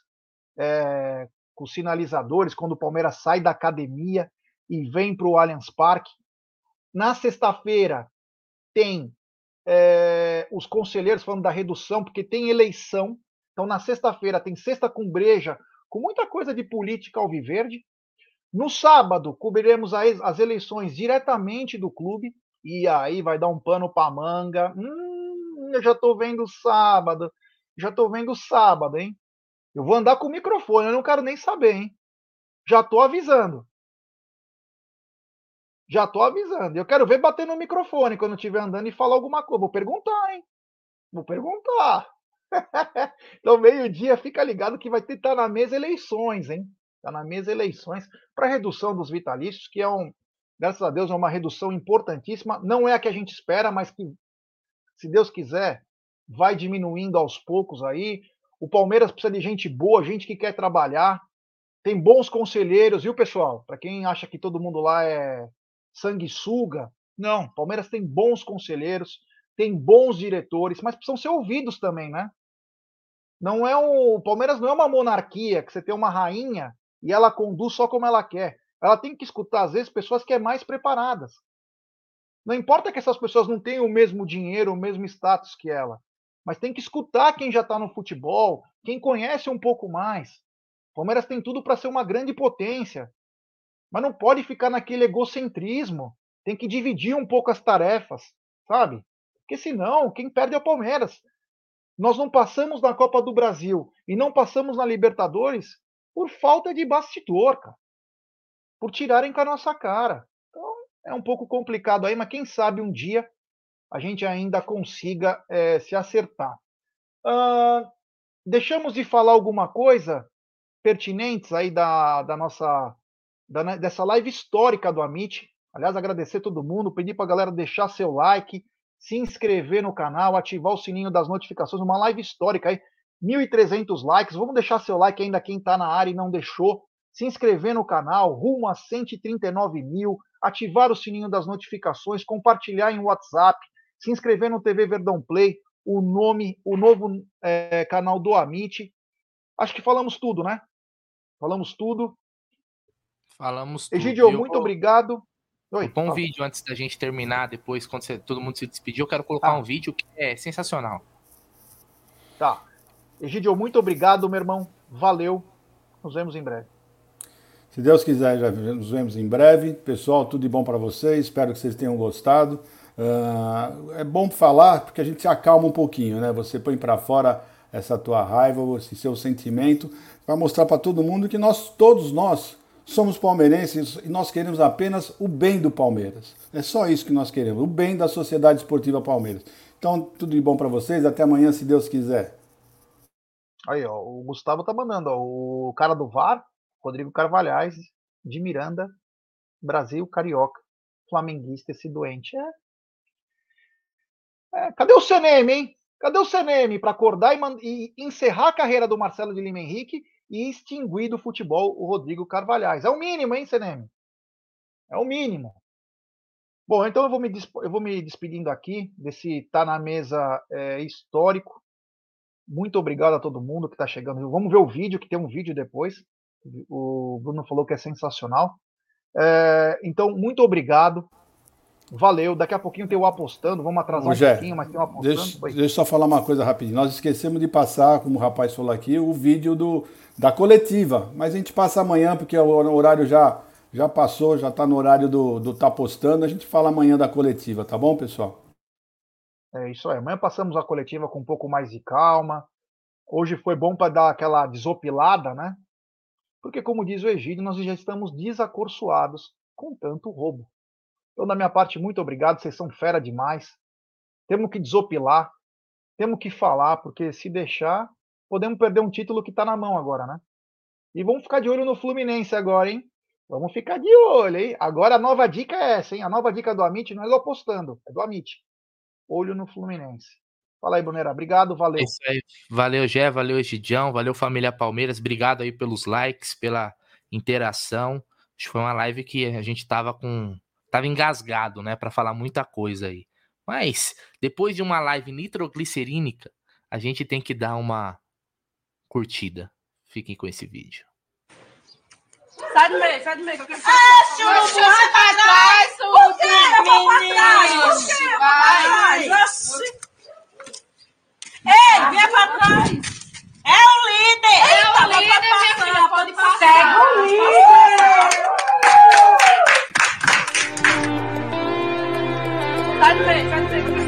é, com sinalizadores, quando o Palmeiras sai da academia e vem para o Allianz Parque. Na sexta-feira tem é, os conselheiros falando da redução, porque tem eleição. Então, na sexta-feira tem sexta com breja, com muita coisa de política alviverde. No sábado, cobriremos as eleições diretamente do clube, e aí vai dar um pano para manga. Hum, eu já estou vendo sábado, já estou vendo sábado, hein? Eu vou andar com o microfone, eu não quero nem saber, hein? Já estou avisando. Já estou avisando. Eu quero ver bater no microfone quando estiver andando e falar alguma coisa. Vou perguntar, hein? Vou perguntar. então, meio-dia, fica ligado que vai ter tá na mesa eleições, hein? Está na mesa eleições para redução dos vitalícios, que é um, graças a Deus, é uma redução importantíssima. Não é a que a gente espera, mas que, se Deus quiser, vai diminuindo aos poucos aí. O Palmeiras precisa de gente boa, gente que quer trabalhar. Tem bons conselheiros, viu, pessoal? Para quem acha que todo mundo lá é sanguessuga, não. Palmeiras tem bons conselheiros, tem bons diretores, mas precisam ser ouvidos também, né? Não é um, o Palmeiras não é uma monarquia que você tem uma rainha e ela conduz só como ela quer. Ela tem que escutar, às vezes, pessoas que é mais preparadas. Não importa que essas pessoas não tenham o mesmo dinheiro, o mesmo status que ela, mas tem que escutar quem já está no futebol, quem conhece um pouco mais. O Palmeiras tem tudo para ser uma grande potência, mas não pode ficar naquele egocentrismo. Tem que dividir um pouco as tarefas, sabe? Porque senão, quem perde é o Palmeiras. Nós não passamos na Copa do Brasil e não passamos na Libertadores por falta de bastidor, cara. Por tirarem com a nossa cara. Então, é um pouco complicado aí, mas quem sabe um dia a gente ainda consiga é, se acertar. Uh, deixamos de falar alguma coisa pertinentes aí da, da nossa da, dessa live histórica do Amit. Aliás, agradecer todo mundo, pedir para a galera deixar seu like, se inscrever no canal, ativar o sininho das notificações, uma live histórica aí, 1.300 likes. Vamos deixar seu like ainda quem está na área e não deixou. Se inscrever no canal, rumo a 139 mil, ativar o sininho das notificações, compartilhar em WhatsApp, se inscrever no TV Verdão Play, o nome, o novo é, canal do Amit. Acho que falamos tudo, né? Falamos tudo. Falamos tudo. Egidio, muito obrigado. Oi, um vídeo antes da gente terminar, depois, quando você, todo mundo se despedir, eu quero colocar ah. um vídeo que é sensacional. Tá. Egidio, muito obrigado, meu irmão. Valeu. Nos vemos em breve. Se Deus quiser, já nos vemos em breve. Pessoal, tudo de bom para vocês. Espero que vocês tenham gostado. Uh, é bom falar porque a gente se acalma um pouquinho, né? Você põe para fora essa tua raiva, esse seu sentimento, para mostrar para todo mundo que nós, todos nós, somos palmeirenses e nós queremos apenas o bem do Palmeiras. É só isso que nós queremos, o bem da Sociedade Esportiva Palmeiras. Então, tudo de bom para vocês, até amanhã, se Deus quiser. Aí, ó, o Gustavo tá mandando, ó, o cara do VAR, Rodrigo Carvalhais, de Miranda, Brasil, Carioca, flamenguista, esse doente. É. é cadê o CNM, hein? Cadê o CNM para acordar e, e encerrar a carreira do Marcelo de Lima Henrique e extinguir do futebol o Rodrigo Carvalhais. É o mínimo, hein, Senem? É o mínimo. Bom, então eu vou me, eu vou me despedindo aqui desse Tá na Mesa é, histórico. Muito obrigado a todo mundo que está chegando. Vamos ver o vídeo, que tem um vídeo depois. O Bruno falou que é sensacional. É, então, muito obrigado. Valeu, daqui a pouquinho tem o apostando, vamos atrasar um pouquinho, mas tem o apostando. Deixa, deixa eu só falar uma coisa rapidinho. Nós esquecemos de passar, como o rapaz falou aqui, o vídeo do, da coletiva, mas a gente passa amanhã, porque o horário já, já passou, já está no horário do, do tá postando, a gente fala amanhã da coletiva, tá bom, pessoal? É isso aí. Amanhã passamos a coletiva com um pouco mais de calma. Hoje foi bom para dar aquela desopilada, né? Porque, como diz o Egídio, nós já estamos desacorçoados com tanto roubo. Então, da minha parte, muito obrigado. Vocês são fera demais. Temos que desopilar, temos que falar, porque se deixar, podemos perder um título que está na mão agora, né? E vamos ficar de olho no Fluminense agora, hein? Vamos ficar de olho, hein? Agora a nova dica é essa, hein? A nova dica do Amit não é do apostando, é do Amit. Olho no Fluminense. Fala aí, Brunera. Obrigado, valeu. É isso aí. Valeu, Gé, valeu, Egidião, valeu, família Palmeiras. Obrigado aí pelos likes, pela interação. Acho que foi uma live que a gente tava com. Tava engasgado, né, para falar muita coisa aí. Mas, depois de uma live nitroglicerínica, a gente tem que dar uma curtida. Fiquem com esse vídeo. Sai do meio, sai do meio. Ah, Chuchu, vai pra trás. O que? Eu vou pra trás. O que? Eu vou pra trás. Ei, vem pra trás. É o líder. Eita, é o líder, minha filha, pode passar. Segue o líder. Sai do meio, sai do meio.